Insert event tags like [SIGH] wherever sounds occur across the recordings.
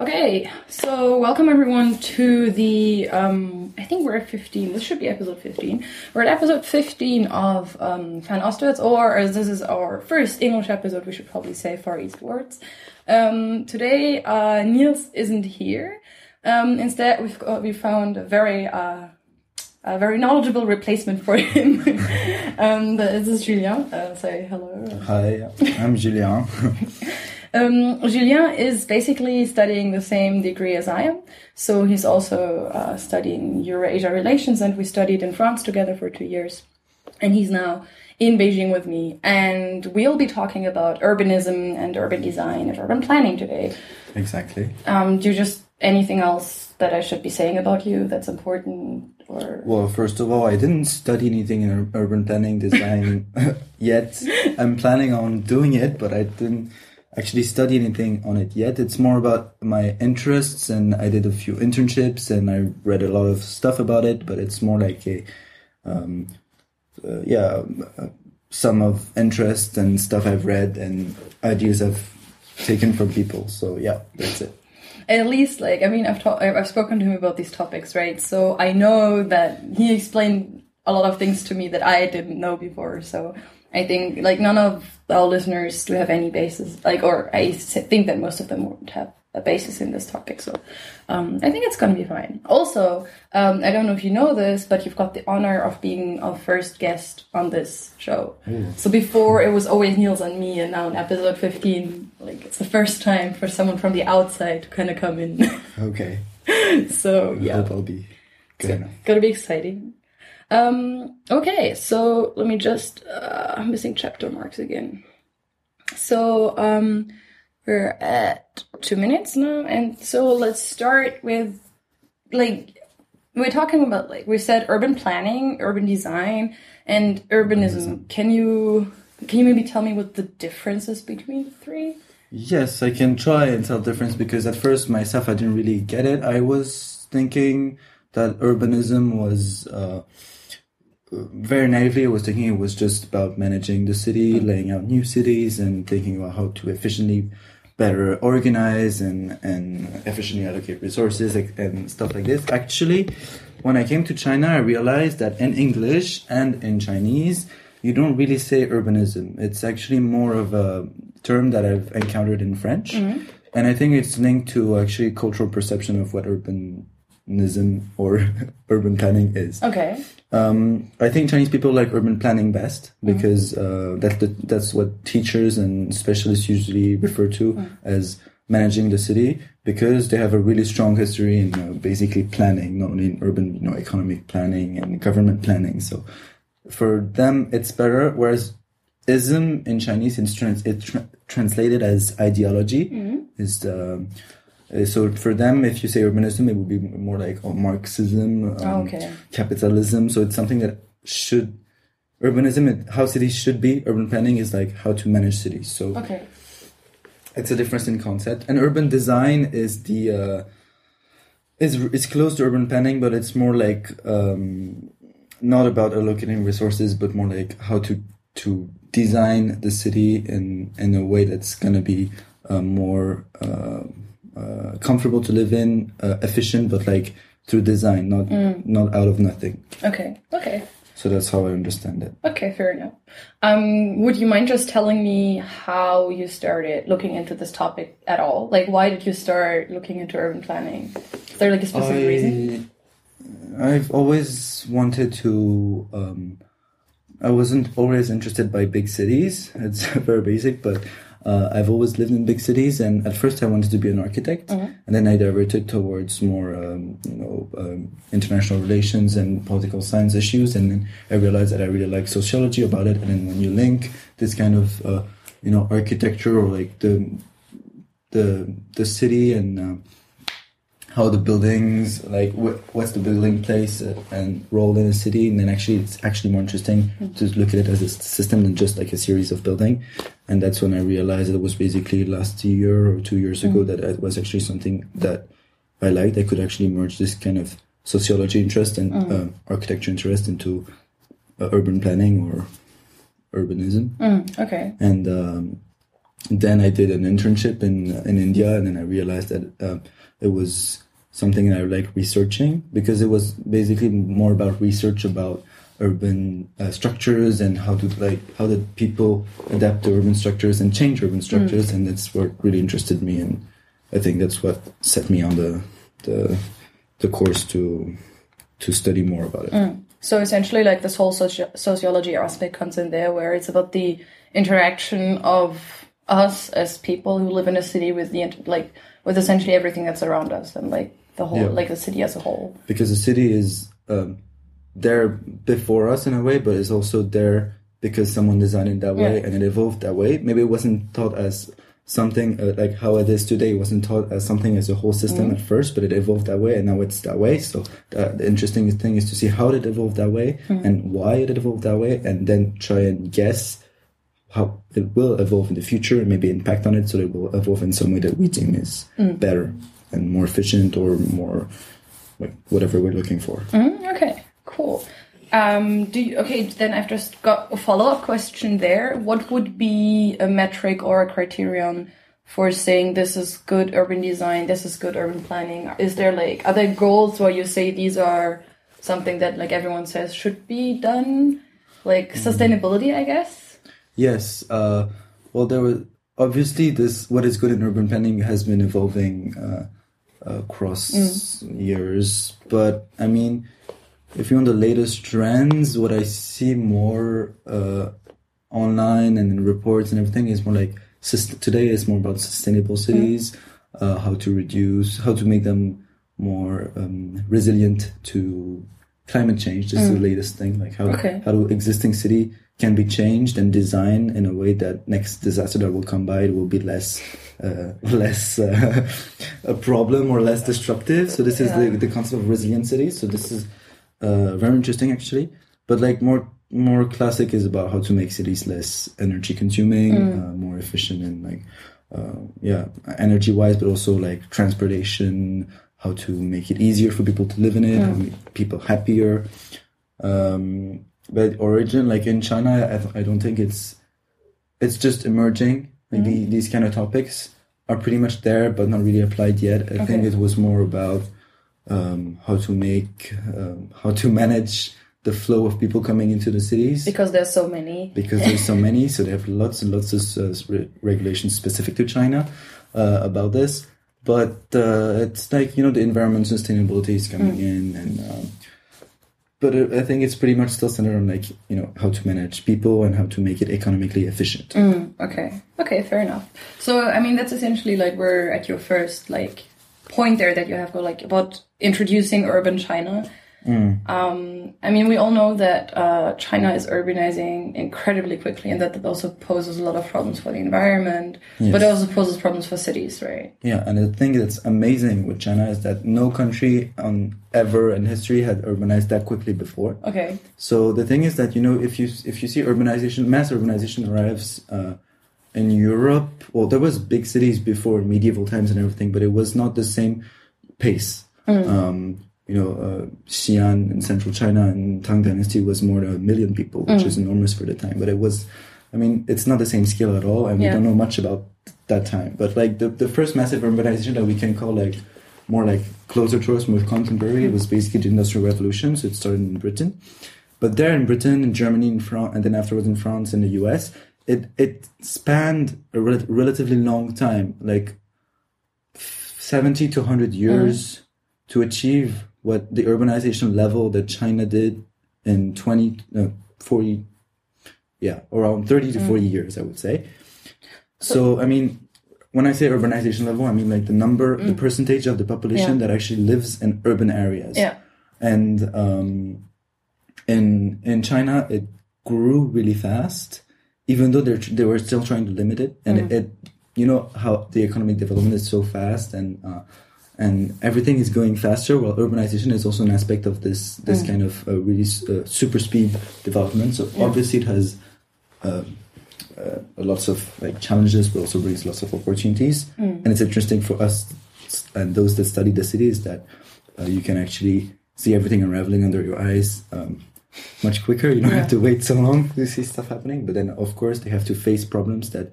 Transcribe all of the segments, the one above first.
Okay, so welcome everyone to the. Um, I think we're at 15. This should be episode 15. We're at episode 15 of um, Fern Ostwärts, or as this is our first English episode, we should probably say Far Eastwards. Um, today, uh, Niels isn't here. Um, instead, we've got, we found a very uh, a very knowledgeable replacement for him. [LAUGHS] um, this is Julien. Uh, say hello. Hi, I'm Julien. [LAUGHS] Um, Julien is basically studying the same degree as I am. So he's also uh, studying Eurasia relations, and we studied in France together for two years. And he's now in Beijing with me, and we'll be talking about urbanism and urban design and urban planning today. Exactly. Um, do you just anything else that I should be saying about you that's important? Or Well, first of all, I didn't study anything in urban planning design [LAUGHS] [LAUGHS] yet. I'm planning on doing it, but I didn't actually study anything on it yet. It's more about my interests, and I did a few internships, and I read a lot of stuff about it. But it's more like a, um, uh, yeah, uh, sum of interest and stuff I've read and ideas I've taken from people. So yeah, that's it. at least like i mean i've talked i've spoken to him about these topics right so i know that he explained a lot of things to me that i didn't know before so i think like none of our listeners do have any basis like or I think that most of them won't have a basis in this topic so um, i think it's gonna be fine. Also um, i don't know if you know this but you've got the honor of being our first guest on this show. So before it was always niels and me and now in episode 15 like it's the first time for someone from the outside to kind of come in. [LAUGHS] Okay. so I yeah. Hope I'll be good. enough. gonna be exciting um okay so let me just uh i'm missing chapter marks again. So um we're at two minutes now and so let's start with like we're talking about like we said urban planning urban design and urbanism. Can you can you maybe tell me what the differences between the three? Yes, I can try and tell the difference because at first myself I didn't really get it. I was thinking that urbanism was uh, very naively. I was thinking it was just about managing the city, mm-hmm. laying out new cities, and thinking about how to efficiently better organize and and efficiently allocate resources and stuff like this. Actually, when I came to China, I realized that in English and in Chinese, you don't really say urbanism. It's actually more of a term that I've encountered in French. Mm-hmm. And I think it's linked to actually cultural perception of what urbanism or [LAUGHS] urban planning is. okay Um, I think Chinese people like urban planning best because uh, that's the, that's what teachers and specialists usually refer to as managing the city because they have a really strong history in uh, basically planning, not only in urban, you know, economic planning and government planning. So for them, it's better. Whereas ism in Chinese, it's, trans- it's tra- translated as ideology. Is the so for them, if you say urbanism, it would be more like oh, Marxism, um, Okay. capitalism. So it's something that should urbanism, it, how cities should be. Urban planning is like how to manage cities. So okay it's a difference in concept. And urban design is the uh, is it's close to urban planning, but it's more like um, not about allocating resources, but more like how to to design the city in in a way that's gonna be uh, more uh, uh, comfortable to live in, uh, efficient, but like through design, not not out of nothing. okay okay So that's how I understand it. Okay, fair enough. Um, would you mind just telling me how you started looking into this topic at all? Like, why did you start looking into urban planning? Is there like a specific reason? I've always wanted to. Um, I wasn't always interested by big cities. It's [LAUGHS] very basic, but uh, I've always lived in big cities. And at first, I wanted to be an architect, and then I diverted towards more, um, you know, um, international relations and political science issues. And then I realized that I really like sociology about it. And then when you link this kind of, uh, you know, architecture or like the the the city and uh, how the buildings like wh- what's the building place uh, and role in a city and then actually it's actually more interesting to look at it as a system than just like a series of building. And that's when i realized it was basically last year or two years ago that it was actually something that i liked. I could actually merge this kind of sociology interest and uh, architecture interest into uh, urban planning or urbanism. Mm, okay. and um, then I did an internship in in India, and then I realized that uh, it was something that I like researching because it was basically more about research about urban uh, structures and how to like how did people adapt to urban structures and change urban structures, and that's what really interested me, and I think that's what set me on the the the course to to study more about it. So essentially, like this whole soci- sociology aspect comes in there, where it's about the interaction of us as people who live in a city with the like with essentially everything that's around us and like the whole Yeah. like the city as a whole. because the city is um, there before us in a way, but it's also there because someone designed it that way Yeah. and it evolved that way. Maybe it wasn't thought as something uh, like how it is today. It wasn't taught as something as a whole system Mm-hmm. at first, but it evolved that way, and now it's that way. So uh, the interesting thing is to see how it evolved that way Mm-hmm. and why it evolved that way, and then try and guess how it will evolve in the future and maybe impact on it so it will evolve in some way that we deem is Mm. better and more efficient or more like whatever we're looking for. Mm, okay, cool. Um, do you, okay? Then I've just got a follow up question there. What would be a metric or a criterion for saying this is good urban design, this is good urban planning? Is there like are there goals where you say these are something that like everyone says should be done, like sustainability, I guess? Yes. Uh, well, there was obviously this. What is good in urban planning has been evolving uh, across years, but I mean, if you want the latest trends, what I see more uh, online and in reports and everything is more like today is more about sustainable cities, uh, how to reduce, how to make them more um, resilient to climate change. This is the latest thing, like how Okay. how to existing city can be changed and designed in a way that next disaster that will come by it will be less uh, [LAUGHS] less uh, [LAUGHS] a problem or less destructive. So this is Yeah. the, the concept of resilient cities. So this is uh, very interesting actually. But like more more classic is about how to make cities less energy consuming, uh, more efficient and like uh, yeah energy wise, but also like transportation. How to make it easier for people to live in it, to make people happier. Um, but origin, like in China, I, I don't think it's it's just emerging. Like the, these kind of topics are pretty much there, but not really applied yet. I think it was more about um, how to make, um, how to manage the flow of people coming into the cities Because there's so many. because there's so many. So they have lots and lots of uh, re- regulations specific to China uh, about this. But uh, it's like you know the environment sustainability is coming in, and um, but I think it's pretty much still centered on like you know how to manage people and how to make it economically efficient. Mm, okay. Okay, fair enough. So I mean that's essentially like we're at your first like point there that you have like about introducing urban China. Um, I mean, we all know that uh, China is urbanizing incredibly quickly, and that that also poses a lot of problems for the environment, but it also poses problems for cities, right? Yeah, and the thing that's amazing with China is that no country on ever in history had urbanized that quickly before. Okay. So the thing is that you know if you if you see urbanization, mass urbanization arrives uh, in Europe. Well, there was big cities before medieval times and everything, but it was not the same pace. Um, you know, uh, Xi'an in central China and Tang Dynasty was more than a million people, which mm. is enormous for the time. But it was, I mean, it's not the same scale at all, and we don't know much about that time. But like the the first massive urbanization that we can call like more like closer to us, more contemporary, mm. was basically the Industrial Revolution. So it started in Britain. But there in Britain, in Germany, in France, and then afterwards in France and the US, it it spanned a rel- relatively long time, like seventy to hundred mm. years, to achieve what the urbanization level that China did in 20, no, 40, yeah, around 30 to 40 years, I would say. So, I mean, when I say urbanization level, I mean like the number, the percentage of the population Yeah. that actually lives in urban areas Yeah. and um, in in China it grew really fast, even though they they were still trying to limit it. And it, it, you know how the economic development is so fast and uh, and everything is going faster. While urbanization is also an aspect of this this kind of uh, really uh, super speed development. So obviously it has. Um, uh, lots of like challenges, but also brings lots of opportunities. And it's interesting for us and those that study the cities that uh, you can actually see everything unraveling under your eyes um, much quicker. You don't have to wait so long to see stuff happening. But then, of course, they have to face problems that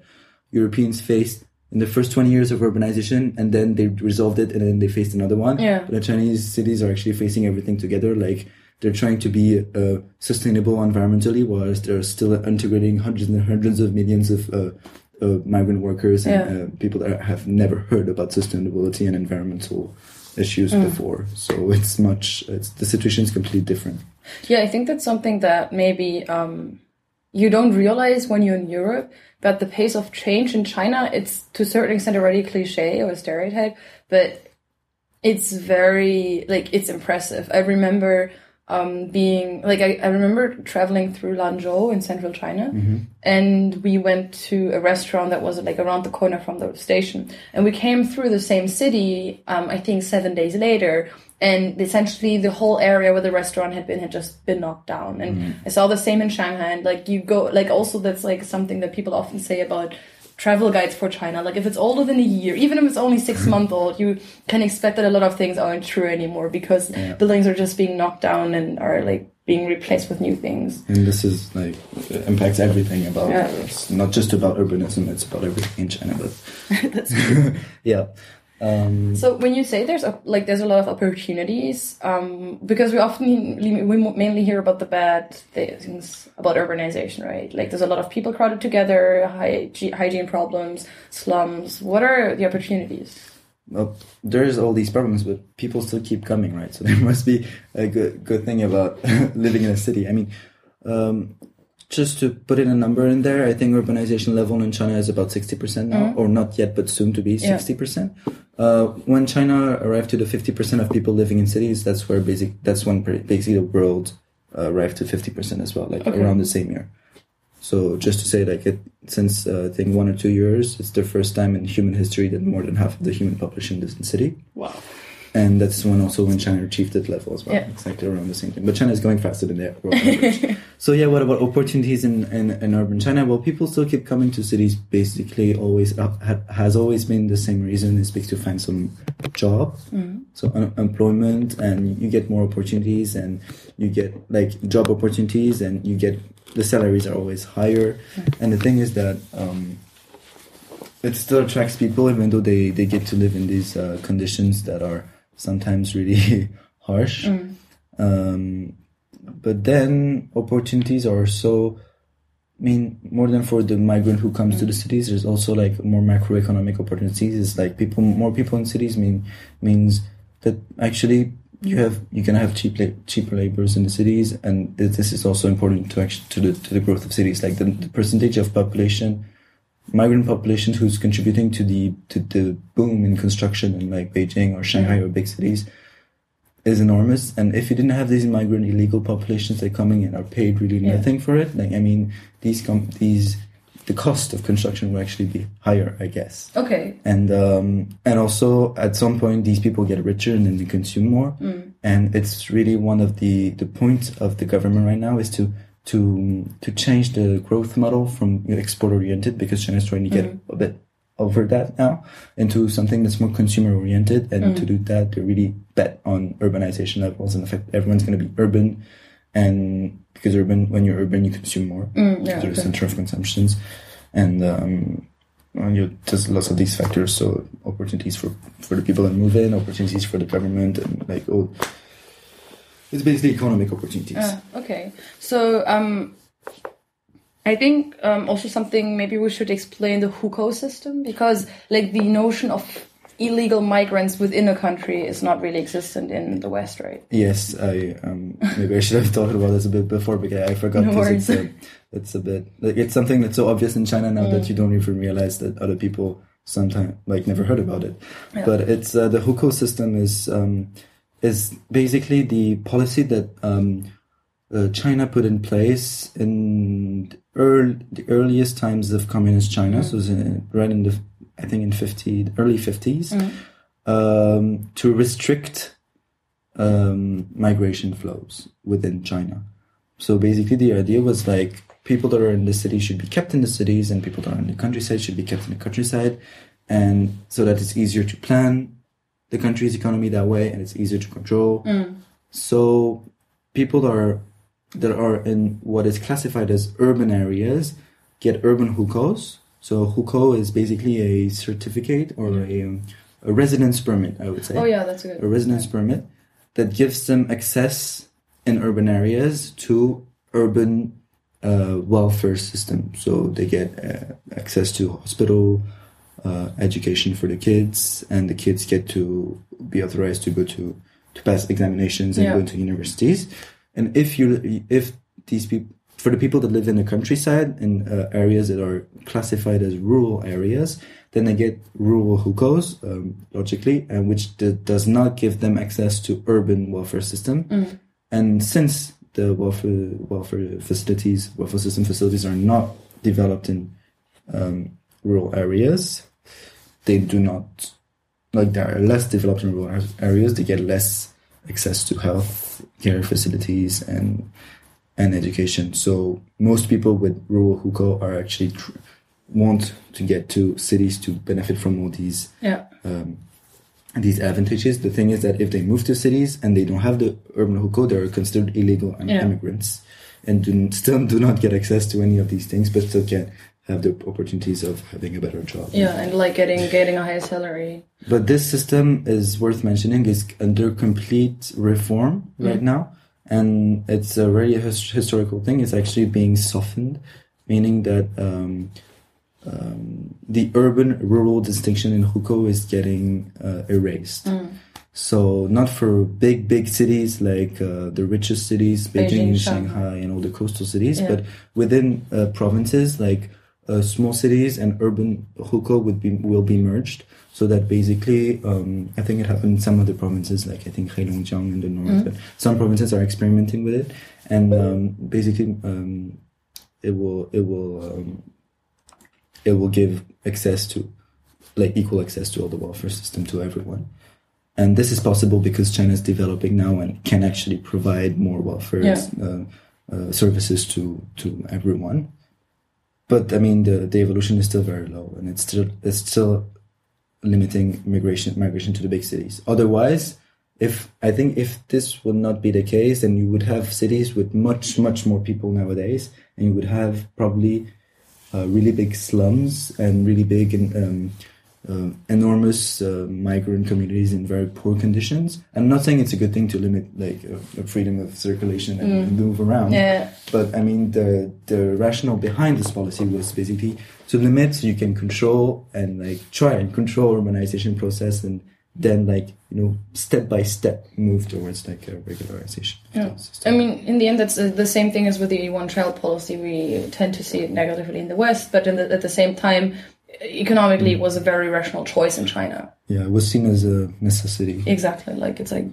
Europeans faced in the first 20 years of urbanization and then they resolved it and then they faced another one. Yeah. The Chinese cities are actually facing everything together. Like they're trying to be uh, sustainable environmentally whilst they're still integrating hundreds and hundreds of millions of uh, uh, migrant workers and Yeah. uh, people that have never heard about sustainability and environmental issues Mm. before. So it's much, it's, the situation is completely different. Yeah, I think that's something that maybe um, you don't realize when you're in Europe. That the pace of change in China, it's to a certain extent already cliche or stereotype, but it's very like it's impressive. I remember um, being like I, I remember traveling through Lanzhou in central China, and we went to a restaurant that was like around the corner from the station, and we came through the same city. Um, I think seven days later, and essentially the whole area where the restaurant had been had just been knocked down. And I saw the same in Shanghai. And like you go, like also that's like something that people often say about travel guides for China. Like if it's older than a year, even if it's only six [LAUGHS] months old, you can expect that a lot of things aren't true anymore because buildings are just being knocked down and are like being replaced with new things. And this is like, it impacts everything about, Yeah. it's not just about urbanism, it's about everything in China, but [LAUGHS] [LAUGHS] yeah. Um, So when you say there's a, like there's a lot of opportunities, um, because we often we mainly hear about the bad things about urbanization, right? Like there's a lot of people crowded together, hygiene, hygiene problems, slums. What are the opportunities? well, there's all these problems, but people still keep coming, right? So [LAUGHS] there must be a good good thing about [LAUGHS] living in a city. I mean, um, just to put in a number in there, I think urbanization level in China is about sixty percent now, or not yet, but soon to be sixty percent. Uh, when China arrived to the fifty percent of people living in cities, that's where basic that's when basically the world uh, arrived to fifty percent as well, like Okay. around the same year. So just to say, like it since uh, I think one or two years, it's the first time in human history that more than half of the human population lives in city, Wow. And that's when also when China achieved that level as well, Yeah. exactly around the same time. But China is going faster than the world average. so yeah, what about opportunities in, in, in urban China? Well, people still keep coming to cities. Basically, always uh, ha- has always been the same reason is because to find some job, so un- employment, and you get more opportunities, and you get like job opportunities, and you get the salaries are always higher. And the thing is that um, it still attracts people, even though they they get to live in these uh, conditions that are sometimes really [LAUGHS] harsh. Um, but then opportunities are so. I mean, more than for the migrant who comes to the cities, there's also like more macroeconomic opportunities. It's like people, more people in cities mean means that actually you have you can have cheap cheaper laborers in the cities, and this is also important to actually to the to the growth of cities. Like the, the percentage of population, migrant population who's contributing to the to the boom in construction in like Beijing or Shanghai or big cities is enormous. And if you didn't have these migrant illegal populations that are coming in are paid really Yeah. nothing for it, like I mean, these com- these the cost of construction will actually be higher, I guess. Okay. And um, and also at some point these people get richer and then they consume more. And it's really one of the the points of the government right now is to to to change the growth model from export oriented because China is trying to get a bit over that now into something that's more consumer oriented and to do that they really bet on urbanization levels and the fact everyone's going to be urban and because urban when you're urban you consume more Mm, yeah, okay. center of consumptions and um you there's lots of these factors so opportunities for for the people that move in opportunities for the government and like oh it's basically economic opportunities Uh, okay. So um, I think um, also something maybe we should explain the hukou system because like the notion of illegal migrants within a country is not really existent in the West, right? Yes, I um, maybe I should have [LAUGHS] talked about this a bit before because I forgot No it's a, it's a bit like it's something that's so obvious in China now Mm. that you don't even realize that other people sometimes like never heard about it. Yeah. But it's uh, the hukou system is um, is basically the policy that um, uh, China put in place in the, early, the earliest times of communist China. Mm. So it's in, right in the I think in fifty early fifties Mm. um, to restrict um, migration flows within China. So basically, the idea was like people that are in the city should be kept in the cities, and people that are in the countryside should be kept in the countryside, and so that it's easier to plan the country's economy that way, and it's easier to control. So people that are that are in what is classified as urban areas get urban hukous, So hukou is basically a certificate or a, um, a residence permit, I would say. Oh yeah, that's good. A residence permit that gives them access in urban areas to urban uh, welfare system. So they get uh, access to hospital, uh, education for the kids, and the kids get to be authorized to go to to pass examinations and Yeah. go to universities. And if you if these people for the people that live in the countryside in uh, areas that are classified as rural areas, then they get rural hukous um, logically, and which does not give them access to urban welfare system. Mm. And since the welfare welfare facilities, welfare system facilities are not developed in um, rural areas, they do not like they are less developed in rural areas. They get less access to health care facilities and and education. So most people with rural hukou are actually tr- want to get to cities to benefit from all these Yeah. um, these advantages. The thing is that if they move to cities and they don't have the urban hukou, they are considered illegal Yeah. immigrants and do, still do not get access to any of these things, but still can have the opportunities of having a better job. Yeah, and like getting getting a higher salary. But this system is worth mentioning is under complete reform right Mm. now, and it's a very his- historical thing. It's actually being softened, meaning that um, um, the urban-rural distinction in hukou is getting uh, erased. Mm. So not for big big cities like uh, the richest cities, Beijing, Beijing, Shanghai, Shanghai. and all the coastal cities, Yeah. but within uh, provinces like uh, small cities and urban hukou would be will be merged. So that basically, um, I think it happened in some other provinces, like I think Heilongjiang in the north. But some provinces are experimenting with it, and um, basically, um, it will it will um, it will give access to like equal access to all the welfare system to everyone. And this is possible because China is developing now and can actually provide more welfare Yeah. uh, uh, services to to everyone. But I mean, the, the evolution is still very low, and it's still it's still limiting migration migration to the big cities. Otherwise, if I think if this would not be the case, then you would have cities with much much more people nowadays, and you would have probably uh, really big slums and really big and um, uh, enormous uh, migrant communities in very poor conditions. I'm not saying it's a good thing to limit like uh, the freedom of circulation and, Mm. and move around. Yeah. But I mean, the the rationale behind this policy was basically to limit so you can control and like try and control urbanization process and then like you know step by step move towards like a regularization. Yeah. I mean, in the end, that's uh, the same thing as with the one-child policy. We tend to see it negatively in the West, but in the, at the same time, economically, it was a very rational choice in China. yeah, it was seen as a necessity. Exactly. Like it's like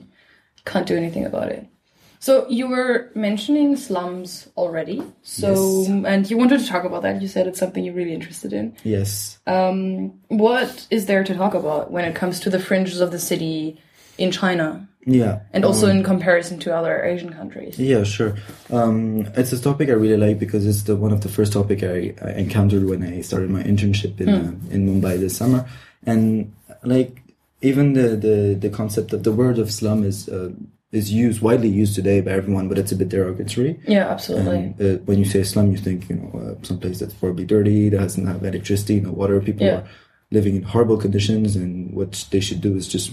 can't do anything about it. So you were mentioning slums already. So Yes. and you wanted to talk about that. You said it's something you're really interested in. Yes. Um, what is there to talk about when it comes to the fringes of the city in China Yeah. and also Um, in comparison to other Asian countries? Yeah, sure. Um, it's a topic I really like because it's the one of the first topic I, I encountered when I started my internship in uh, in Mumbai this summer, and like even the the the concept of the word of slum is uh, is used widely used today by everyone, but it's a bit derogatory. Yeah, absolutely. And, uh, when you say slum, you think you know uh, some place that's probably dirty, that doesn't have electricity, no water. People Yeah. are living in horrible conditions, and what they should do is just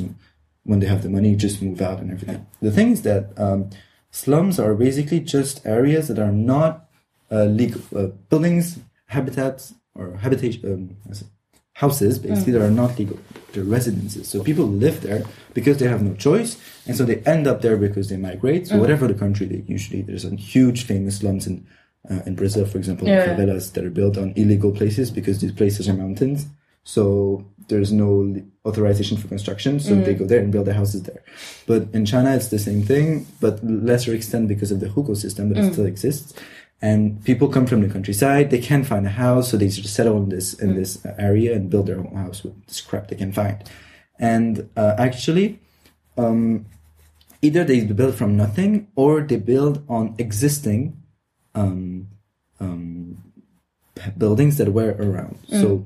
when they have the money, just move out and everything. The thing is that um, slums are basically just areas that are not uh, legal uh, buildings, habitats, or habitation um, houses, basically that are not legal. They're residences. So people live there because they have no choice, and so they end up there because they migrate. So whatever the country, they usually there's a huge famous slums in uh, in Brazil, for example, Yeah. favelas that are built on illegal places because these places are mountains. So there's no authorization for construction, so they go there and build their houses there. But in China, it's the same thing, but lesser extent because of the hukou system, but it still exists. And people come from the countryside; they can't find a house, so they just settle in this in this area and build their own house with the scrap they can find. And uh, actually, um, either they build from nothing or they build on existing um, um, buildings that were around. So,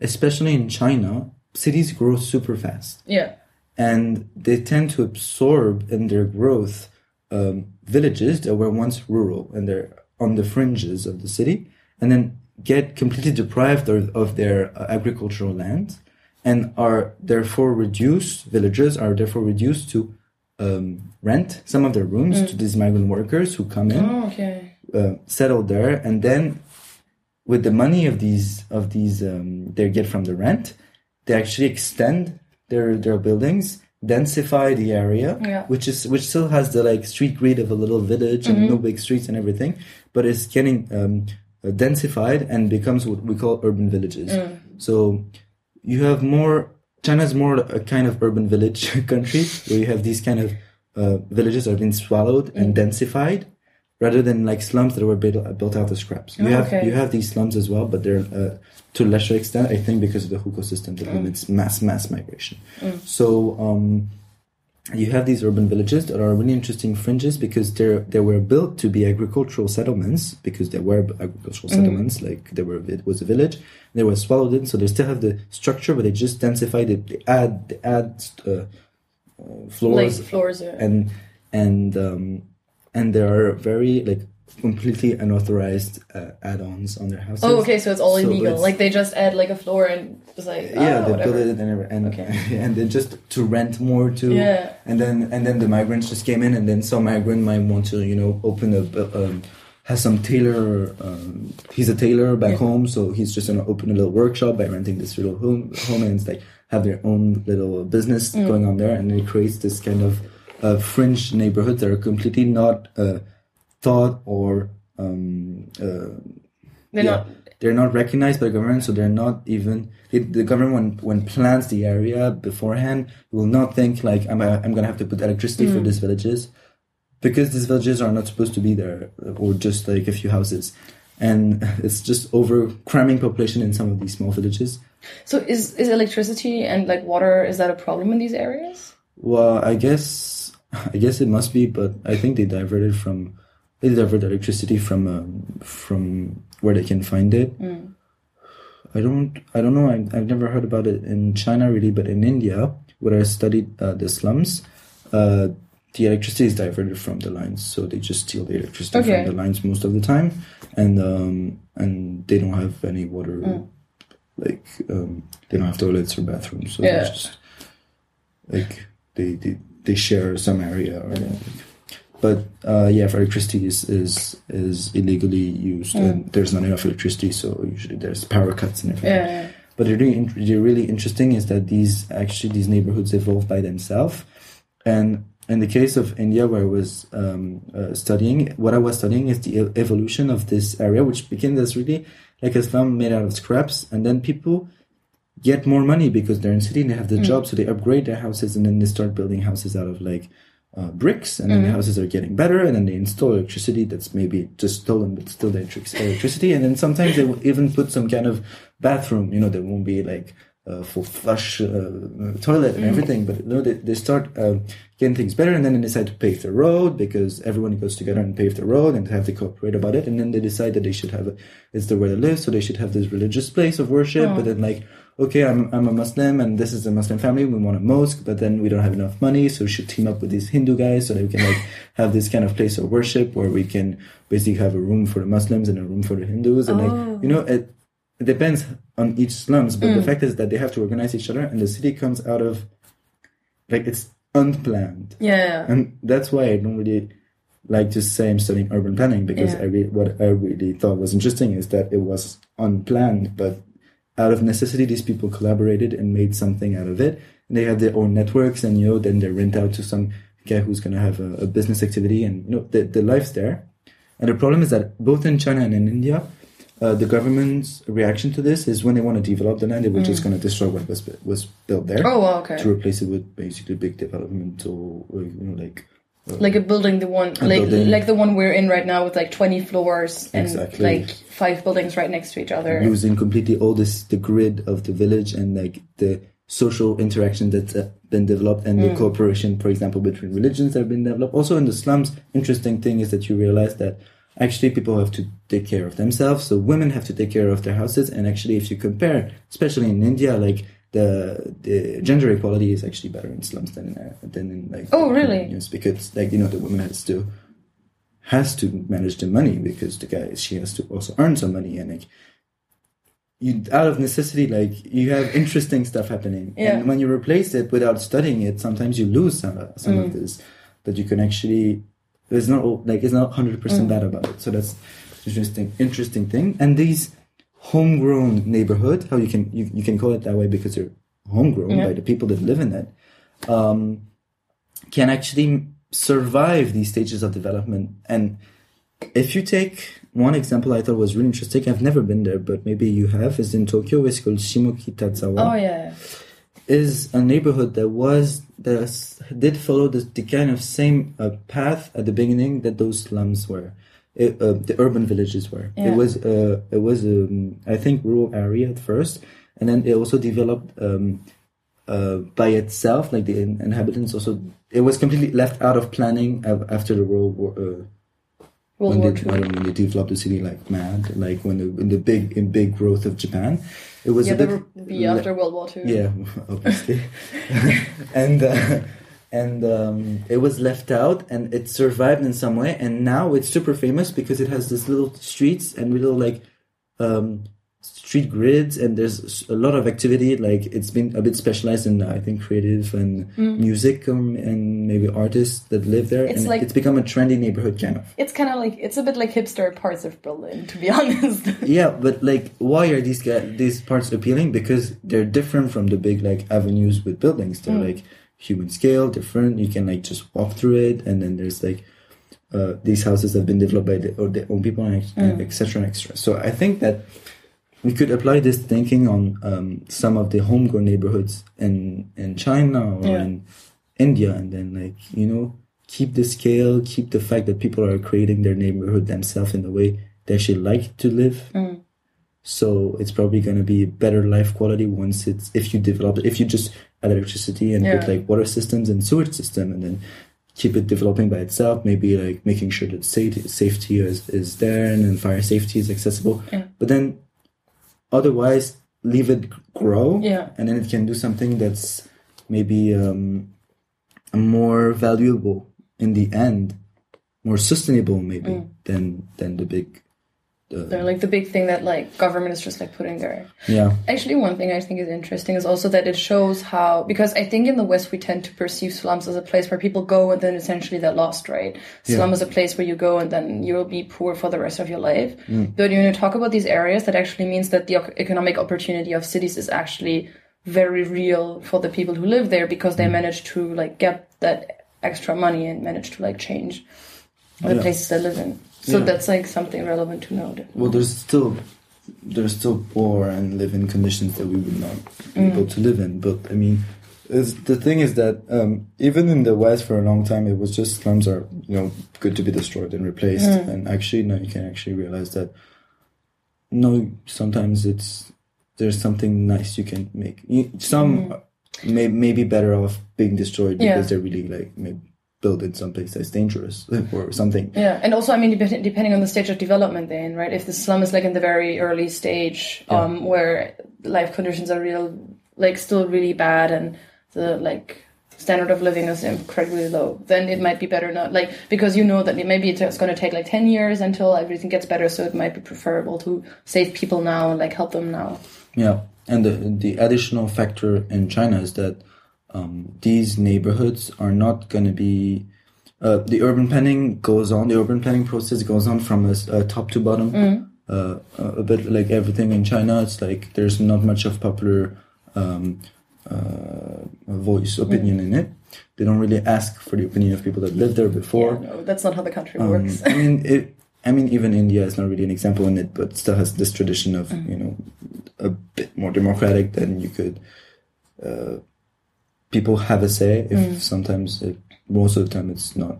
especially in China, cities grow super fast Yeah. and they tend to absorb in their growth um, villages that were once rural and they're on the fringes of the city and then get completely deprived of, of their uh, agricultural land and are therefore reduced villagers are therefore reduced to um, rent some of their rooms to these migrant workers who come in Oh, okay. uh, settle there and then with the money of these of these um, they get from the rent they actually extend their their buildings densify the area Yeah. which is which still has the like street grid of a little village and no big streets and everything but it's getting um, uh, densified and becomes what we call urban villages. So you have more china's more a kind of urban village [LAUGHS] country where you have these kind of uh, villages are being been swallowed and densified rather than like slums that were built, built out of scraps. You Oh, have okay. you have these slums as well, but they're uh, to a lesser extent, I think, because of the hukou system that limits mass mass migration. So um, you have these urban villages that are really interesting fringes because they're they were built to be agricultural settlements because they were agricultural settlements, like they were it was a village. They were swallowed in, so they still have the structure, but they just densified it. They add they add uh, uh, Like floors floors. And and um, and there are very like completely unauthorized uh, add-ons on their houses. oh, okay. So it's all So illegal. it's- like they just add like a floor and just like oh, yeah, they whatever. built it and and Okay. [LAUGHS] and then just to rent more to Yeah. and then and then the migrants just came in and then some migrant might want to you know open a um, has some tailor um, he's a tailor back Yeah. home so he's just gonna open a little workshop by renting this little home home and it's like have their own little business Mm. going on there and it creates this kind of uh, fringe neighborhoods that are completely not uh, thought or um, uh, They're yeah, not. they're not recognized by the government, so they're not even the government when when plans the area beforehand will not think like I'm i I'm gonna have to put electricity Mm. for these villages because these villages are not supposed to be there or just like a few houses, and [LAUGHS] it's just over cramming population in some of these small villages. So is is electricity and like water is that a problem in these areas? Well, I guess [LAUGHS] I guess it must be, but I think they diverted from they divert electricity from um, from where they can find it. I don't I don't know. I, I've never heard about it in China really, but in India, where I studied uh, the slums, uh, the electricity is diverted from the lines, so they just steal the electricity Okay. from the lines most of the time, and um, and they don't have any water. Mm. Like um, they don't have toilets or bathrooms, so Yeah. just like they, they they share some area or but uh, yeah, electricity is is is illegally used Mm. and there's not enough electricity, so usually there's power cuts and everything. Yeah. But they're really, they're really interesting is that these actually these neighborhoods evolve by themselves, and in the case of India, where I was um, uh, studying, what I was studying is the evolution of this area, which began as really like a slum made out of scraps, and then people get more money because they're in city and they have the job, so they upgrade their houses and then they start building houses out of like uh, bricks, and then the houses are getting better, and then they install electricity that's maybe just stolen, but still the electric- electricity, and then sometimes they will even put some kind of bathroom, you know, there won't be like uh, full flush uh, toilet and everything, but no, they, they start uh, getting things better, and then they decide to pave the road because everyone goes together and pave the road and have to cooperate about it, and then they decide that they should have a, it's the way to live, so they should have this religious place of worship, but then like okay, I'm, I'm a Muslim and this is a Muslim family. We want a mosque, but then we don't have enough money. So we should team up with these Hindu guys so that we can like [LAUGHS] have this kind of place of worship where we can basically have a room for the Muslims and a room for the Hindus. And Oh. like, you know, it, it depends on each slums, but the mm. fact is that they have to organize each other and the city comes out of like it's unplanned. Yeah. And that's why I don't really like to say I'm studying urban planning because Yeah. I re- what I really thought was interesting is that it was unplanned, but out of necessity, these people collaborated and made something out of it. And they had their own networks, and you know, then they rent out to some guy who's going to have a, a business activity, and you know, the the life's there. And the problem is that both in China and in India, uh, the government's reaction to this is when they want to develop the land, they were just going to destroy what was was built there Oh, okay. to replace it with basically big developmental, you know, like Like a building, the one like building. like the one we're in right now with like twenty floors and Exactly. like five buildings right next to each other. using completely all this the grid of the village and like the social interaction that's uh, been developed and the cooperation for example between religions that have been developed also in the slums interesting thing is that you realize that actually people have to take care of themselves so women have to take care of their houses and actually if you compare especially in india like the the gender equality is actually better in slums than in uh, than in like Oh, really? yes because like you know the woman has to has to manage the money because the guy she has to also earn some money and like you out of necessity like you have interesting stuff happening Yeah. and when you replace it without studying it sometimes you lose some, some Mm. of this that you can actually it's not like it's not 100% Mm. bad about it so that's interesting interesting thing and these homegrown neighborhood how you can you, you can call it that way because they're homegrown Yeah. by the people that live in it um, can actually survive these stages of development and if you take one example I thought was really interesting, I've never been there, but maybe you have, is in Tokyo, it's called Shimokitazawa. Oh yeah. Is a neighborhood that was that did follow the, the kind of same uh, path at the beginning that those slums were, it, uh, the urban villages were. Yeah. It was uh, it was um, I think rural area at first, and then it also developed um, uh, by itself, like the in- inhabitants also. It was completely left out of planning after the World War. Uh, World when War they, when, when they developed the city like mad, like when the in the big in big growth of Japan, it was Yeah, a bit be after World War Two. yeah, [LAUGHS] obviously, [LAUGHS] and uh, and um, it was left out, and it survived in some way, and now it's super famous because it has this little streets and little like um, street grids, and there's a lot of activity. Like it's been a bit specialized in I think creative and music um, and maybe artists that live there, Mm. It's and like- it's become a trendy neighborhood kind of. It's kind of like it's a bit like hipster parts of Berlin, to be [LAUGHS] honest. Yeah, but like, why are these guys, these parts appealing? Because they're different from the big like avenues with buildings. They're like human scale, different. You can like just walk through it, and then there's like uh, these houses have been developed by the, or their own people, and ex- and et cetera, and extra. So I think that we could apply this thinking on um, some of the homegrown neighborhoods in in China or Yeah. in India, and then like you know keep the scale, keep the fact that people are creating their neighborhood themselves in the way they actually like to live. Mm. So it's probably going to be better life quality once it's if you develop it. If you just electricity and Yeah. put like water systems and sewage system, and then keep it developing by itself. Maybe like making sure that safety safety is, is there and then fire safety is accessible. Yeah. But then otherwise leave it grow Yeah. and then it can do something that's maybe um, more valuable in the end more sustainable maybe Mm. than than the big uh, They're like the big thing that like government is just like putting there. yeah Actually, one thing I think is interesting is also that it shows how because I think in the West we tend to perceive slums as a place where people go and then essentially they're lost, right? Slum Yeah. is a place where you go and then you will be poor for the rest of your life. But when you talk about these areas, that actually means that the economic opportunity of cities is actually very real for the people who live there because they manage to like get that extra money and manage to like change the Yeah. places they live in. So Yeah. that's like something relevant to know. well there's still there's still poor and live in conditions that we would not be able mm. to live in but i mean the thing is that um, even in the west for a long time it was just slums are you know good to be destroyed and replaced mm. and actually now you can actually realize that no sometimes it's there's something nice you can make some mm. may, may be better off being destroyed Yeah. because they're really like maybe built in some place that's dangerous [LAUGHS] or something Yeah, and also, I mean, dep- depending on the stage of development, then, right? If the slum is like in the very early stage, um, where life conditions are real, like still really bad, and the like standard of living is incredibly low, then it might be better not like because you know that maybe it's going to take like ten years until everything gets better, so it might be preferable to save people now and like help them now. Yeah, and the the additional factor in China is that um, these neighborhoods are not going to be. Uh, the urban planning goes on. The urban planning process goes on from a, uh, top to bottom. Uh, a bit like everything in China, it's like there's not much of popular um, uh, voice opinion in it. They don't really ask for the opinion of people that lived there before. Yeah, no, that's not how the country Um, works. I mean, it, I mean, even India is not really an example in it, but still has this tradition of Mm. you know a bit more democratic than you could. Uh, people have a say. If Mm. sometimes, it, most of the time, it's not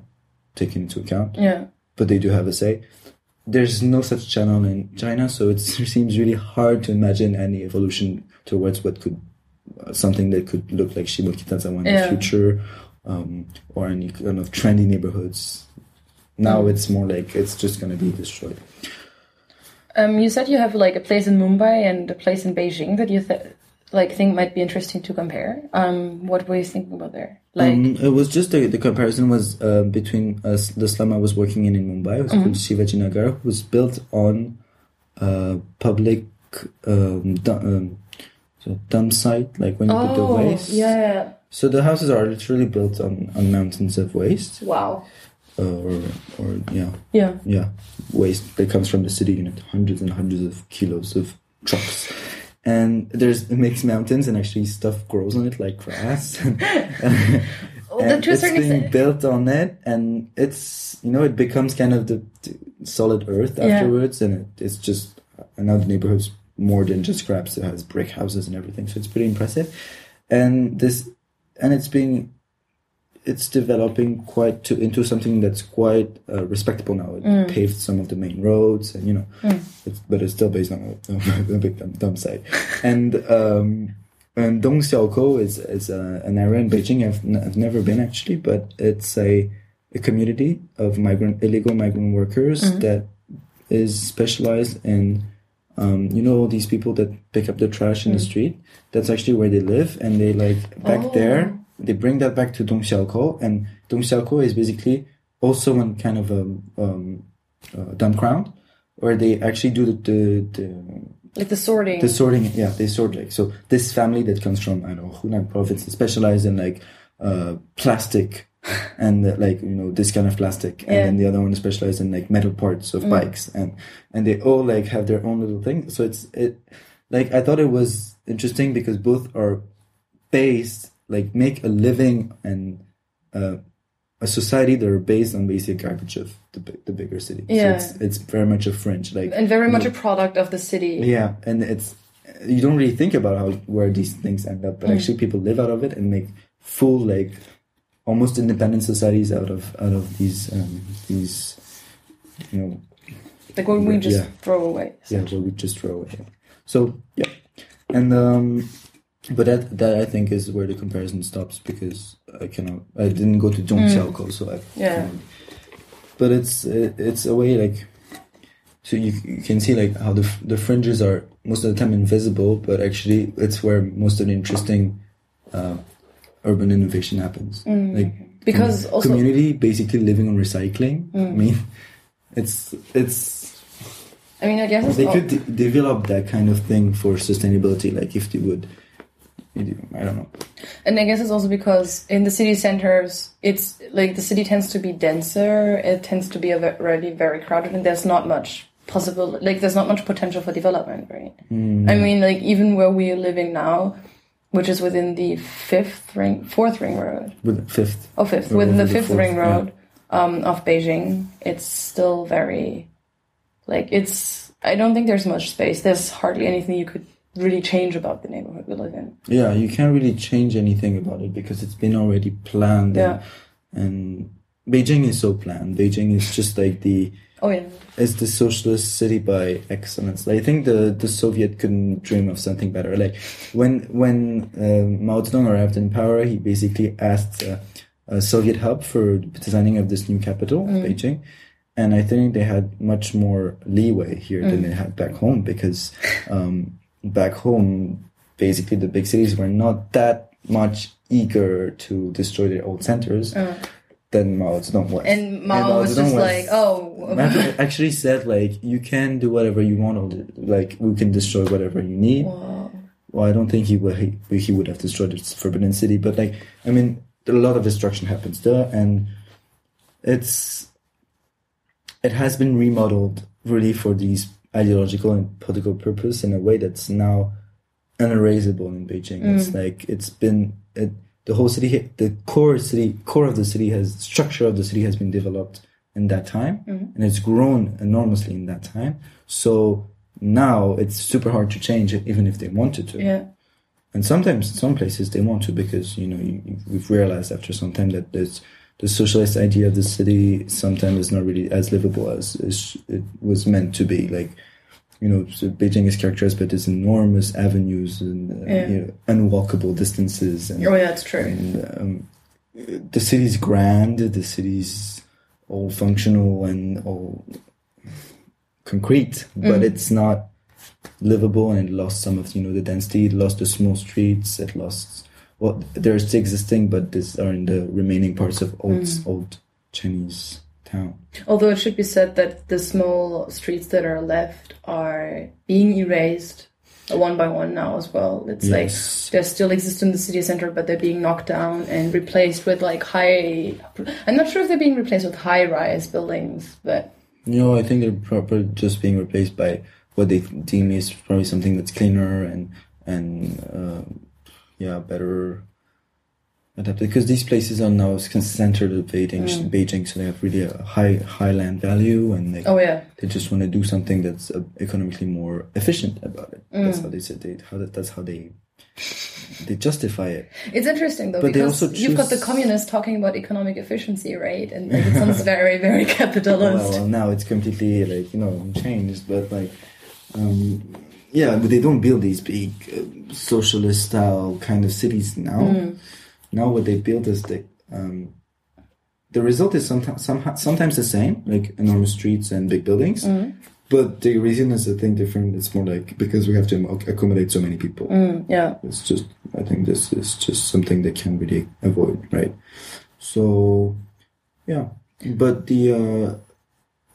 taken into account, yeah, but they do have a say. There's no such channel in China, so it [LAUGHS] seems really hard to imagine any evolution towards what could uh, something that could look like Shimokitazawa in Yeah. the future, um, or any kind of trendy neighborhoods. Now Mm. it's more like it's just going to be destroyed. Um, you said you have like a place in Mumbai and a place in Beijing that you th- like think might be interesting to compare. Um, what were you thinking about there? Like, um, it was just the, the comparison was uh, between uh, the slum I was working in in Mumbai, it was Mm-hmm. called Shivaji Nagar, was built on uh, public um, du- um, so dump site, like when you put the Oh, waste. yeah. So the houses are literally built on, on mountains of waste, Wow. uh, or or yeah, Yeah. yeah, waste that comes from the city unit, hundreds and hundreds of kilos of trucks. And there's mixed mountains, and actually stuff grows on it like grass. [LAUGHS] [LAUGHS] Well, and it's being extent- built on it, and it's you know it becomes kind of the, the solid earth Yeah. afterwards, and it, it's just another now neighborhood's more than just scraps. It has brick houses and everything, so it's pretty impressive. And this, and it's being, it's developing quite to into something that's quite uh, respectable now. It Mm. paved some of the main roads, and you know, it's, but it's still based on a, [LAUGHS] a big dump, dump site. And um, and Dong Xiaokou is is uh, an area in Beijing I've, n- I've never been actually, but it's a a community of migrant illegal migrant workers Mm-hmm. that is specialized in um, you know all these people that pick up the trash in the street. That's actually where they live, and they like back Oh. there. They bring that back to Dong Xiaokou, and Dong Xiaokou is basically also one kind of a um, uh, dump ground where they actually do the, the, the Like the sorting. the sorting, yeah, they sort like so. This family that comes from I don't know Hunan province, they specialize in like uh, plastic [LAUGHS] and uh, like you know this kind of plastic, and Yeah. then the other one specialized in like metal parts of bikes, and and they all like have their own little thing. So it's it like I thought it was interesting because both are based like make a living and uh, a society that are based on basic garbage of the the bigger city. Yeah. so it's, it's very much a French like and very much a product of the city. yeah, and it's you don't really think about how where these things end up, but actually people live out of it and make full like almost independent societies out of out of these um, these you know Like what we just Yeah. throw away. yeah what we just throw away. So yeah, and um, but that that I think is where the comparison stops because I cannot I didn't go to Dong Xiaokou, mm. so I Yeah. cannot- but it's it, it's a way like so you, you can see like how the the fringes are most of the time invisible, but actually it's where most of the interesting uh, urban innovation happens. Mm. Like Because com- also- community basically living on recycling. I mm. mean, it's it's I mean, I guess they could de- develop that kind of thing for sustainability. Like if they would, you do- I don't know. And I guess it's also because in the city centers, it's like the city tends to be denser. It tends to be already very crowded, and there's not much possible. Like there's not much potential for development, right? I mean, like even where we are living now, which is within the fifth ring, fourth ring road, With fifth, oh fifth, within the the fifth fourth, ring yeah. road um, of Beijing, it's still very like it's. I don't think there's much space. There's hardly anything you could really change about the neighborhood we live in. yeah, you can't really change anything about it because it's been already planned. Yeah. And, and Beijing is so planned. Beijing is just like the Oh yeah. is the socialist city by excellence. I think the, the Soviet couldn't dream of something better. Like when when uh, Mao Zedong arrived in power, he basically asked uh, a Soviet hub for designing of this new capital, Beijing, and I think they had much more leeway here than they had back home because um, back home, basically the big cities were not that much eager to destroy their old centers. Oh. Than Mao Zedong was, And Mao was Zedong just like, oh, Mao actually said like you can do whatever you want or like we can destroy whatever you need wow. well i don't think he would he, he would have destroyed the forbidden city but like i mean a lot of destruction happens there and it's it has been remodeled really for these ideological and political purpose in a way that's now unerasable in beijing. It's mm. like it's been it, the whole city the core city core of the city has structure of the city has been developed in that time mm-hmm. and it's grown enormously in that time. So now it's super hard to change it even if they wanted to. Yeah. and sometimes in some places they want to because you know you- we've realized after some time that there's the socialist idea of the city sometimes is not really as livable as, it was meant to be like you know so beijing is characterized by these enormous avenues and uh, Yeah. you know, unwalkable distances and Oh yeah, that's true. and um, the city's grand, the city's all functional and all concrete, but it's not livable, and it lost some of you know the density. It lost the small streets. It lost well, they're still existing, but these are in the remaining parts of old old Chinese town. Although it should be said that the small streets that are left are being erased one by one now as well. It's Yes. like they still exist in the city center, but they're being knocked down and replaced with like high. I'm not sure if they're being replaced with high rise buildings, but No, I think they're proper just being replaced by what they deem is probably something that's cleaner and and uh, yeah better adapted because these places are now centered of Beijing, Beijing, so they have really a high high land value and they oh yeah, they just want to do something that's uh, economically more efficient about it. That's how they said they how that, that's how they they justify it. it's interesting though But they because you've got the communists talking about economic efficiency, right? And like, it sounds [LAUGHS] very very capitalist. well, now it's completely like you know changed, but like, um, yeah, but they don't build these big uh, socialist style kind of cities now. Mm. Now what they build is the um, the result is sometimes somehow, sometimes the same, like enormous streets and big buildings. Mm. But the reason is I think different. It's more like because we have to accommodate so many people. Mm, yeah. It's just I think this is just something they can really avoid, right? So yeah, but the uh,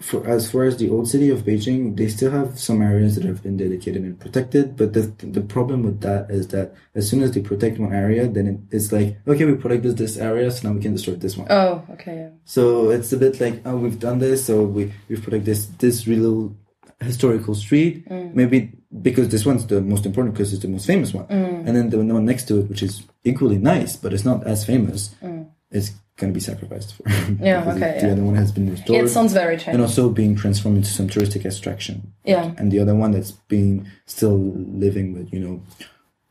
for as far as the old city of Beijing, they still have some areas that have been dedicated and protected. But the the problem with that is that as soon as they protect one area, then it, it's like okay, we protected this area, so now we can destroy this one. Oh, okay. So it's a bit like, oh, we've done this, so we we've protected this this real historical street. Mm. Maybe because this one's the most important because it's the most famous one, mm. and then the one next to it, which is equally nice but it's not as famous, mm. is going to be sacrificed for. Yeah, [LAUGHS] okay, The yeah. other one has been restored. It sounds very and also being transformed into some touristic attraction. Yeah. And the other one that's being still living with, you know,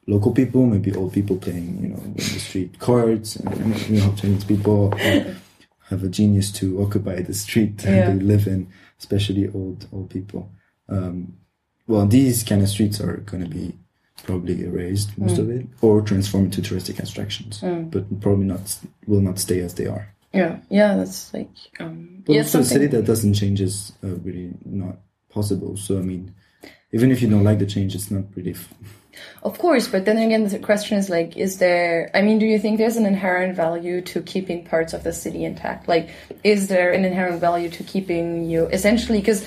local people, maybe old people playing, you know, in the street cards, and you know, Chinese people [LAUGHS] have a genius to occupy the street Yeah. they live in, especially old old people. Um, well, these kind of streets are going to be probably erased, most of it, or transformed into touristic attractions, but probably not will not stay as they are. Yeah. Yeah. That's like. Um, But yeah, also, a city that doesn't change is uh, really not possible. So, I mean, even if you don't like the change, it's not really. F- Of course, but then again, the question is like, is there? I mean, do you think there's an inherent value to keeping parts of the city intact? Like, is there an inherent value to keeping you essentially? Because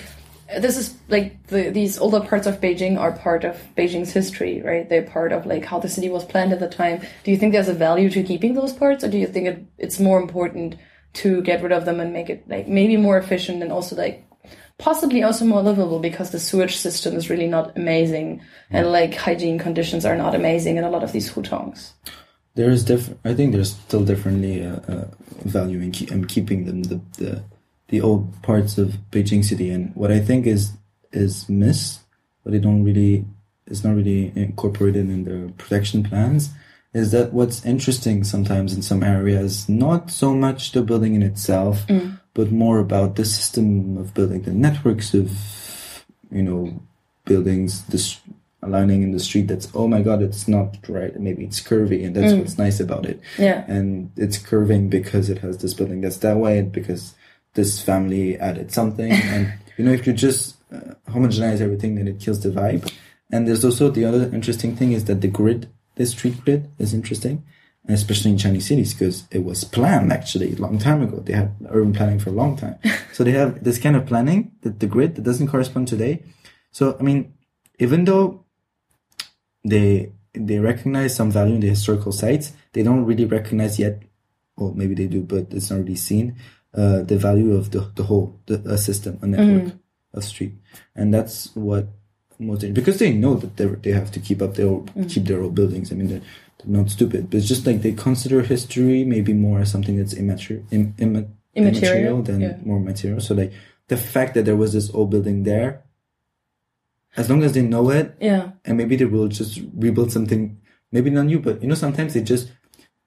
this is like the, these older parts of Beijing are part of Beijing's history, right? They're part of like how the city was planned at the time. Do you think there's a value to keeping those parts, or do you think it, it's more important to get rid of them and make it like maybe more efficient and also like possibly also more livable because the sewage system is really not amazing and like hygiene conditions are not amazing in a lot of these hutongs. there is different. I think there's still differently uh, uh, value in, keep, in keeping them the, the the old parts of Beijing city. And what I think is is missed, but they don't really is not really incorporated in the protection plans. Is that what's interesting sometimes in some areas? Not so much the building in itself, mm. but more about the system of building, the networks of, you know, buildings, this aligning in the street. That's oh my god, it's not right. Maybe it's curvy, and that's mm. what's nice about it. Yeah. And it's curving because it has this building that's that way, because this family added something. [LAUGHS] and you know, if you just uh, homogenize everything, then it kills the vibe. And there's also the other interesting thing is that the grid, the street grid, is interesting, especially in Chinese cities because it was planned actually a long time ago. They had urban planning for a long time, [LAUGHS] so they have this kind of planning that the grid that doesn't correspond today. So I mean, even though they they recognize some value in the historical sites, they don't really recognize yet, or maybe they do, but it's not really seen uh, the value of the the whole the a system, a network of street, and that's what most because they know that they they have to keep up their old, keep their old buildings. I mean, they're, they're not stupid, but it's just like they consider history maybe more as something that's immaterial, Im, imma- Immaterial, than yeah. more material. So like the fact that there was this old building there, as long as they know it, Yeah. and maybe they will just rebuild something maybe not new but you know sometimes they just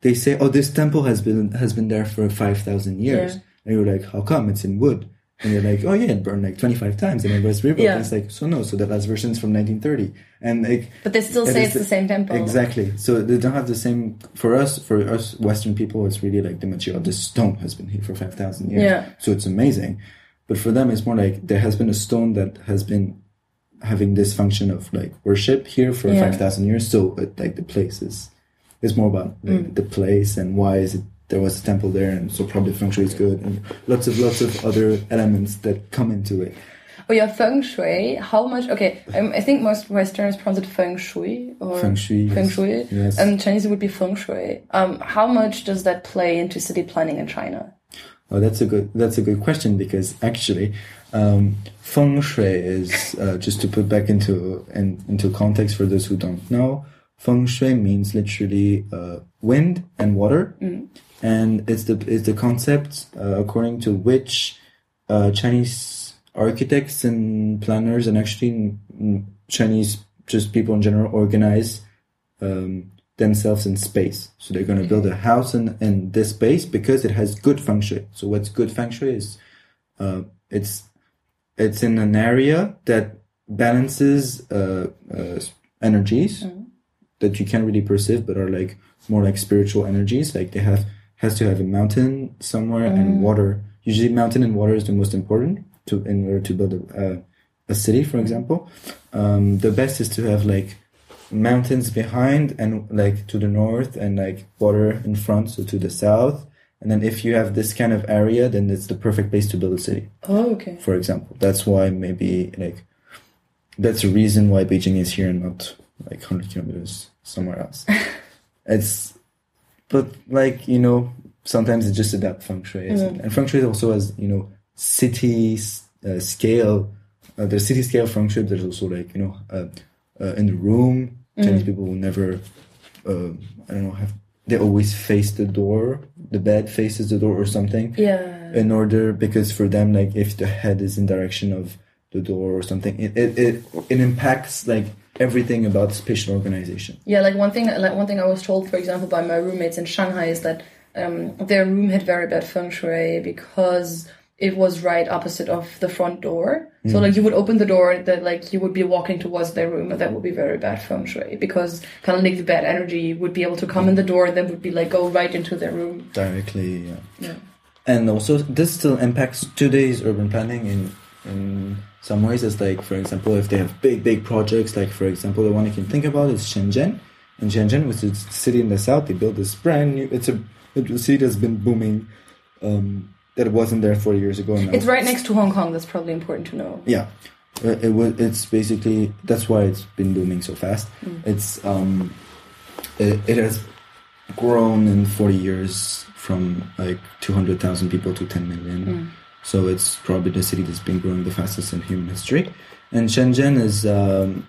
they say oh this temple has been has been there for 5000 years Yeah. And you're like how come it's in wood and you're like oh yeah it burned like 25 times and it was rebuilt Yeah. and it's like so no so the last version's from 1930 and like But they still say it's the same temple. exactly so they don't have the same for us for us western people it's really like the material this stone has been here for 5000 years Yeah. so it's amazing but for them it's more like there has been a stone that has been having this function of like worship here for Yeah. 5000 years so it, like the place is is more about like, Mm. the place and why is it there was a temple there, and so probably feng shui is good, and lots of lots of other elements that come into it. Oh yeah, feng shui. How much? Okay, um, I think most Westerners pronounce it feng shui or Feng shui, Feng shui. Yes. And Chinese it would be feng shui. Um, how much does that play into city planning in China? Oh, that's a good that's a good question because actually, um, feng shui is uh, just to put back into in, into context for those who don't know. Feng shui means literally uh, wind and water, and it's the it's the concept uh, according to which uh, Chinese architects and planners and actually mm, Chinese just people in general organize um, themselves in space. So they're going to build a house in, in this space because it has good feng shui. So what's good feng shui is uh, it's it's in an area that balances uh, uh, energies that you can't really perceive, but are like more like spiritual energies. Like they have has to have a mountain somewhere and water. Usually, mountain and water is the most important to in order to build a, a, a city, for example. Um, the best is to have like mountains behind and like to the north and like water in front, so to the south. And then if you have this kind of area, then it's the perfect place to build a city Oh, okay. for example. That's why maybe like that's the reason why Beijing is here and not like hundred kilometers somewhere else. [LAUGHS] it's but like you know sometimes it's just about feng shui isn't and feng shui also has you know city uh, scale. Uh, there's city scale feng shui. There's also like you know uh, uh, in the room. Chinese people will never. Uh, I don't know. Have they always face the door? The bed faces the door or something Yeah. in order because for them like if the head is in direction of the door or something it it, it, it impacts like everything about spatial organization Yeah, like one thing, like one thing I was told, for example, by my roommates in Shanghai is that um, their room had very bad feng shui because it was right opposite of the front door. So like you would open the door, that like you would be walking towards their room, and that would be very bad feng shui because kind of like the bad energy would be able to come in the door, and then would be like go right into their room. directly yeah. Yeah. and also this still impacts today's urban planning in in some ways it's like for example if they have big big projects like for example the one you can think about is shenzhen in shenzhen which is a city in the south they built this brand new it's a, it's a city that's been booming um, that wasn't there 40 years ago now It's right next to Hong Kong. That's probably important to know. Yeah, it was. It's basically that's why it's been booming so fast. It's um, it, it has grown in forty years from like two hundred thousand people to ten million. So it's probably the city that's been growing the fastest in human history. And Shenzhen is um,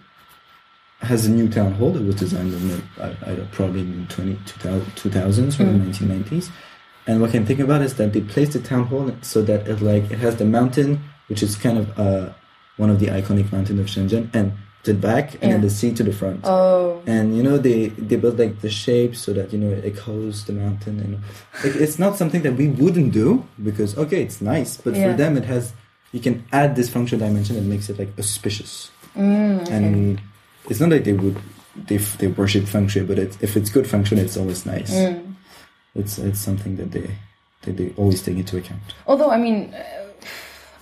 has a new town hall that was designed in the I, I, probably in 20, 2000s or the nineteen nineties. And what I can think about is that they placed the town hall so that it like it has the mountain, which is kind of uh, one of the iconic mountains of Shenzhen, and to the back, and then the sea to the front. Oh, And you know they they built like the shape so that you know it echoes the mountain, and like, it's not something that we wouldn't do because okay, it's nice, but Yeah. for them it has you can add this functional dimension that makes it like auspicious. Mm, And it's not like they would they they worship feng shui, but it's, if it's good function, it's always nice. mm. It's it's something that they that they always take into account. Although, I mean, uh,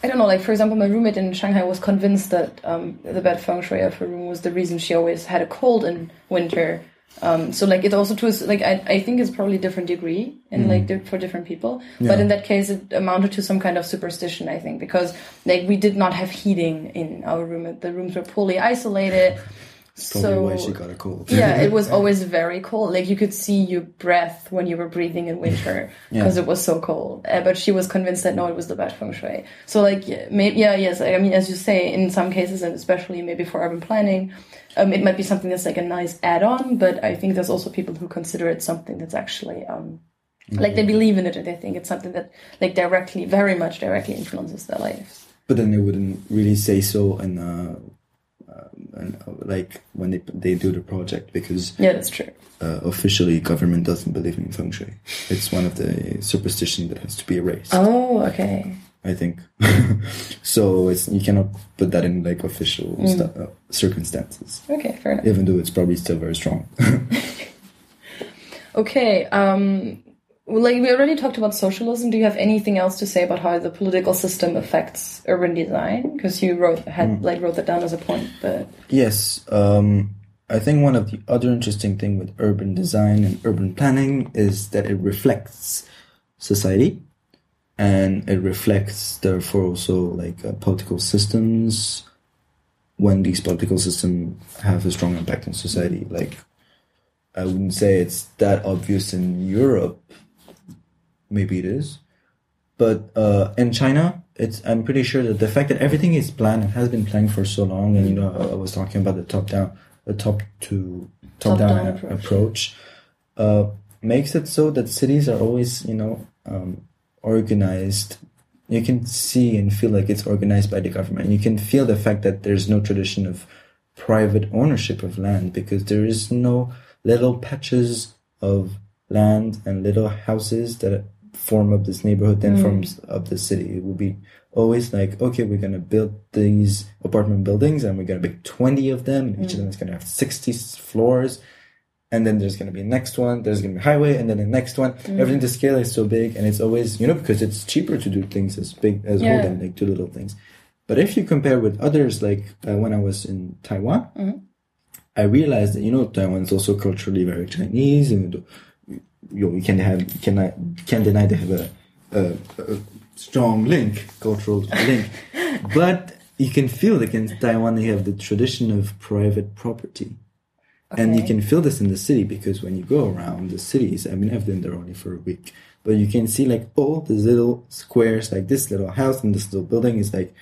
I don't know. Like, for example, my roommate in Shanghai was convinced that um, the bad feng shui of her room was the reason she always had a cold in winter. Um, so, like, it also to a- like I, I think it's probably different degree and like di- for different people. But in that case, it amounted to some kind of superstition. I think because like we did not have heating in our room. The rooms were poorly isolated. Probably so why she got a cold. yeah, it [LAUGHS] was always very cold. Like you could see your breath when you were breathing in winter Yeah. because it was so cold. Uh, but she was convinced that no, it was the bad feng shui. So like, yeah, maybe, yeah, yes. I mean, as you say, in some cases, and especially maybe for urban planning, um, it might be something that's like a nice add-on. But I think there's also people who consider it something that's actually um, like they believe in it and they think it's something that like directly, very much directly influences their lives. But then they wouldn't really say so and uh, and, uh, like when they they do the project because Yeah, that's true. uh, officially government doesn't believe in feng shui. It's one of the superstition that has to be erased. Oh, okay. I think [LAUGHS] so. It's you cannot put that in like official stu- uh, circumstances, Okay, fair enough. even though it's probably still very strong. [LAUGHS] [LAUGHS] Okay. Um, like we already talked about socialism. Do you have anything else to say about how the political system affects urban design? Because you wrote had like wrote that down as a point, but Yes. Um, I think one of the other interesting thing with urban design and urban planning is that it reflects society and it reflects therefore also like uh, political systems when these political systems have a strong impact on society like i wouldn't say it's that obvious in europe maybe it is. But uh, in china it's i'm pretty sure that the fact that everything is planned and has been planned for so long and you know i, I was talking about the top down the top to top, Top-down down, approach. approach, uh, makes it so that cities are always you know um, organized. You can see and feel like it's organized by the government. You can feel the fact that there's no tradition of private ownership of land because there is no little patches of land and little houses that form up this neighborhood then forms hmm. up the city. It will be always like okay we're going to build these apartment buildings and we're going to build 20 of them. And each of hmm. them is going to have 60 floors. And then there's going to be a next one. There's going to be a highway and then the next one. Hmm. Everything the scale is so big and it's always you know because it's cheaper to do things as big as whole Yeah. than like two little things. But if you compare with others like uh, when i was in taiwan i realized that you know taiwan is also culturally very chinese and you, you can have you cannot can't deny they have a, a, a strong link cultural [LAUGHS] link. But you can feel like in taiwan they have the tradition of private property. And you can feel this in the city because when you go around the cities, I mean, I've been there only for a week, but you can see like all these little squares, like this little house and this little building is like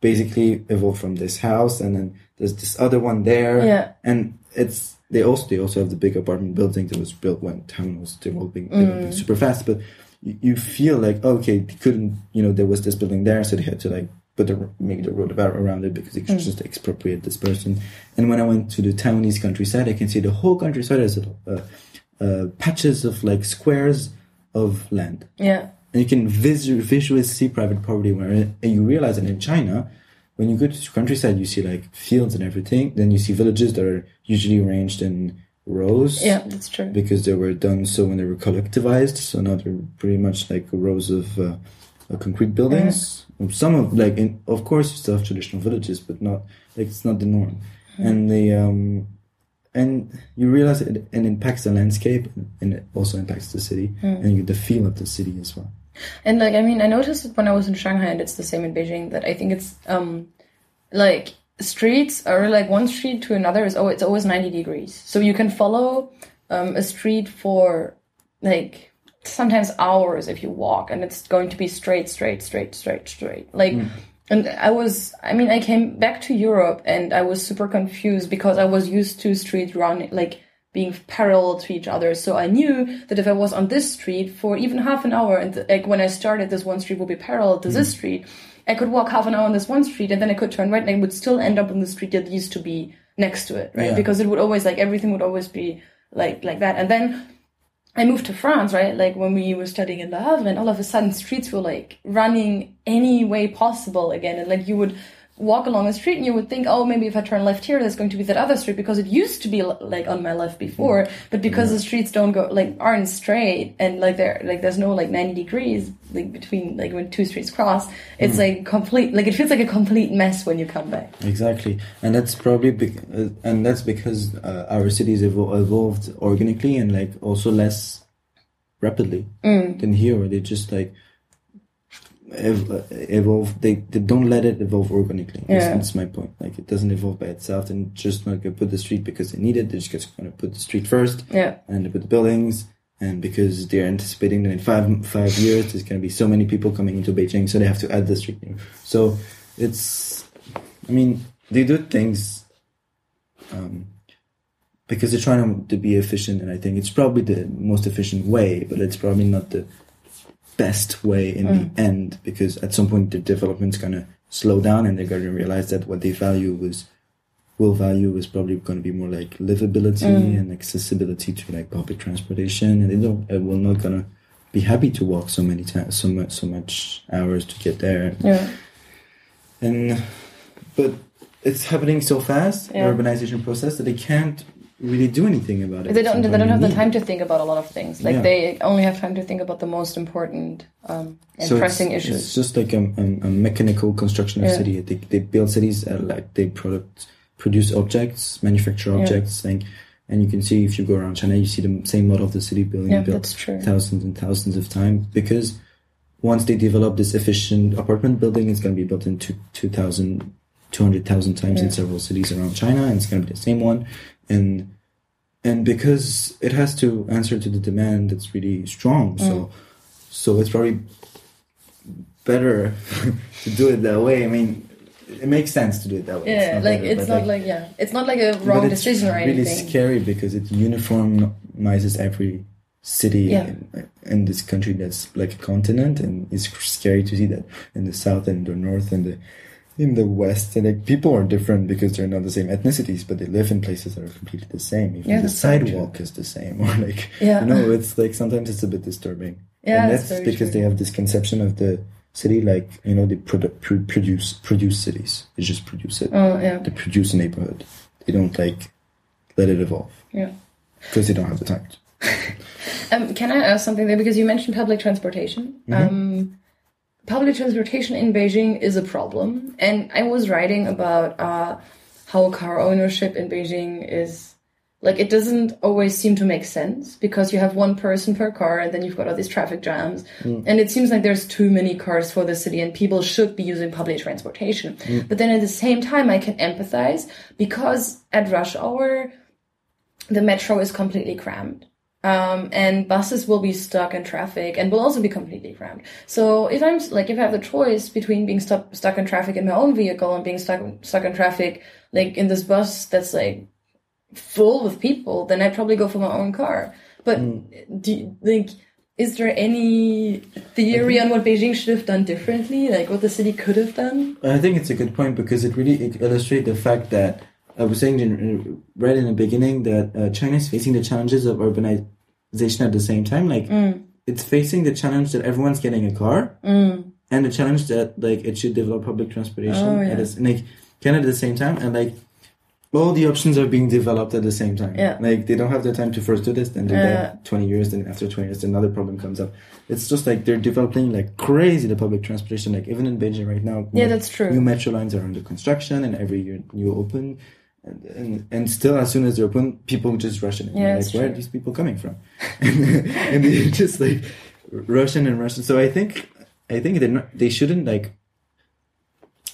basically evolved from this house, and then there's this other one there, Yeah. and it's they also they also have the big apartment building that was built when town was developing, developing super fast, but you, you feel like okay, they couldn't, you know, there was this building there, so they had to like put the make the road about around it because they could just expropriate this person. And when I went to the Taiwanese countryside, I can see the whole countryside has uh, uh, patches of like squares of land, Yeah. and you can visu- visually see private property. Where and you realize that in China, when you go to the countryside, you see like fields and everything. Then you see villages that are usually arranged in rows Yeah, that's true. because they were done so when they were collectivized. So now they're pretty much like rows of uh, concrete buildings. Some of like, in, of course, you still have traditional villages, but not like it's not the norm. And the um, and you realize it, it impacts the landscape, and it also impacts the city and you get the feel of the city as well. And like, I mean, I noticed it when I was in Shanghai, and it's the same in Beijing. That I think it's um, like streets are like one street to another is oh, it's always ninety degrees. So you can follow um, a street for like sometimes hours if you walk, and it's going to be straight, straight, straight, straight, straight. Like. And I was, I mean, I came back to Europe and I was super confused because I was used to streets running, like being parallel to each other. So I knew that if I was on this street for even half an hour, and like when I started, this one street would be parallel to this street, I could walk half an hour on this one street and then I could turn right and I would still end up on the street that used to be next to it, right? Yeah. Because it would always, like, everything would always be like, like that. And then I moved to France, right? Like when we were studying in Le Havre, and all of a sudden streets were like running any way possible again. And like you would walk along a street and you would think, oh, maybe if I turn left here, there's going to be that other street because it used to be like on my left before. But because the streets don't go, like, aren't straight and like there, like there's no like 90 degrees like between like when two streets cross, it's like complete, like it feels like a complete mess when you come back. Exactly, and that's probably bec- uh, and that's because uh, our cities evol- evolved organically and like also less rapidly than here, where they just like ev- evolve. They they don't let it evolve organically. That's, Yeah. that's my point. Like it doesn't evolve by itself, and just not gonna put the street because they need it. They're just gonna put the street first, Yeah. and they put the buildings. And because they're anticipating that in five five years there's gonna be so many people coming into Beijing, so they have to add the street name. So it's, I mean, they do things um, because they're trying to be efficient, and I think it's probably the most efficient way, but it's probably not the best way in the end because at some point the development's gonna slow down, and they're gonna realize that what they value was will value is probably going to be more like livability and accessibility to like public transportation, and they don't uh, will not gonna be happy to walk so many times, so much, so much hours to get there Yeah. and but it's happening so fast Yeah. the urbanization process that they can't really do anything about it They don't. They don't have the time to think about a lot of things. Like Yeah. they only have time to think about the most important um, and So pressing it's, issues. It's just like a, a, a mechanical construction of Yeah. city they, they build cities uh, like they product produce objects, manufacture objects, like, and you can see if you go around China, you see the same model of the city building Yeah, built thousands and thousands of times because once they develop this efficient apartment building, it's going to be built in two, 2,000, 200,000 times in several cities around China, and it's going to be the same one. And and because it has to answer to the demand that's really strong, Mm. so so it's probably better [LAUGHS] to do it that way. I mean, it makes sense to do it that way. Yeah, like better, it's not like yeah, it's not like a wrong it's decision or really anything. scary because it uniformizes every city Yeah. in, in this country that's like a continent, and it's scary to see that in the south and the north and the in the west, and like people are different because they're not the same ethnicities, but they live in places that are completely the same. Even Yeah, the sidewalk is the same, [LAUGHS] or like Yeah. you know, it's like sometimes it's a bit disturbing. Yeah, and that's that's because true. they have this conception of the city like you know they produ- pr- produce produce cities. They just produce it Oh yeah, they produce a neighborhood. They don't like let it evolve yeah. because they don't have the time. To. [LAUGHS] Um, can I ask something there? Because you mentioned public transportation. Um, public transportation in Beijing is a problem. And I was writing about uh, how car ownership in Beijing is like, it doesn't always seem to make sense because you have one person per car and then you've got all these traffic jams. And it seems like there's too many cars for the city and people should be using public transportation. But then at the same time, I can empathize because at rush hour, the metro is completely crammed um, and buses will be stuck in traffic and will also be completely crammed. So if I'm like if I have the choice between being stuck stuck in traffic in my own vehicle and being stuck stuck in traffic like in this bus that's like full with people, then I'd probably go for my own car. But do you, like is there any theory on what Beijing should have done differently, like what the city could have done? I think it's a good point because it really illustrates the fact that Uh, I was saying in, right in the beginning that uh, China is facing the challenges of urbanization at the same time. Like mm. it's facing the challenge that everyone's getting a car, mm. and the challenge that like it should develop public transportation Oh, yeah. at the, like kind of at the same time, and like all the options are being developed at the same time. Yeah. Like they don't have the time to first do this, then Yeah. that. Twenty years, then after twenty years, another problem comes up. It's just like they're developing like crazy the public transportation. Like even in Beijing right now. Yeah, like, that's true. New metro lines are under construction, and every year new open. And, and, and still, as soon as they're open, people just rush in. And Yeah, like, where are these people coming from? [LAUGHS] and they [LAUGHS] just like Russian and Russian. So I think I think they're. They shouldn't like.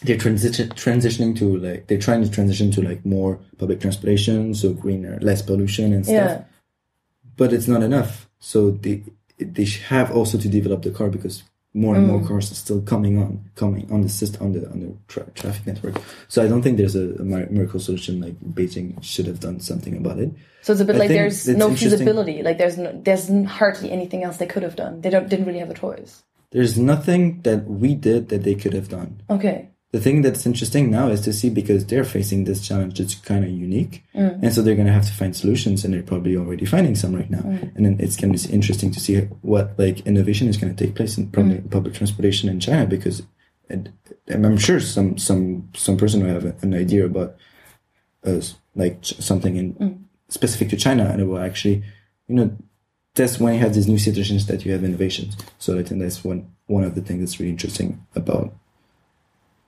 They're transition transitioning to like they're trying to transition to like more public transportation, so greener, less pollution and stuff. Yeah. But it's not enough. So they they have also to develop the car because more and Mm. more cars are still coming on, coming on the system on the on the tra- traffic network. So I don't think there's a, a miracle solution. Like Beijing should have done something about it. So it's a bit I like there's no feasibility. Like there's no, there's hardly anything else they could have done. They don't didn't really have a choice. There's nothing that we did that they could have done. Okay. The thing that's interesting now is to see because they're facing this challenge that's kind of unique, Mm. and so they're going to have to find solutions, and they're probably already finding some right now. Mm. And then it's going to be interesting to see what like innovation is going to take place in probably Mm. public transportation in China because, and I'm sure some some some person will have an idea about uh, like something in Mm. specific to China, and it will actually, you know, that's when you have these new situations that you have innovations. So I think that's one one of the things that's really interesting about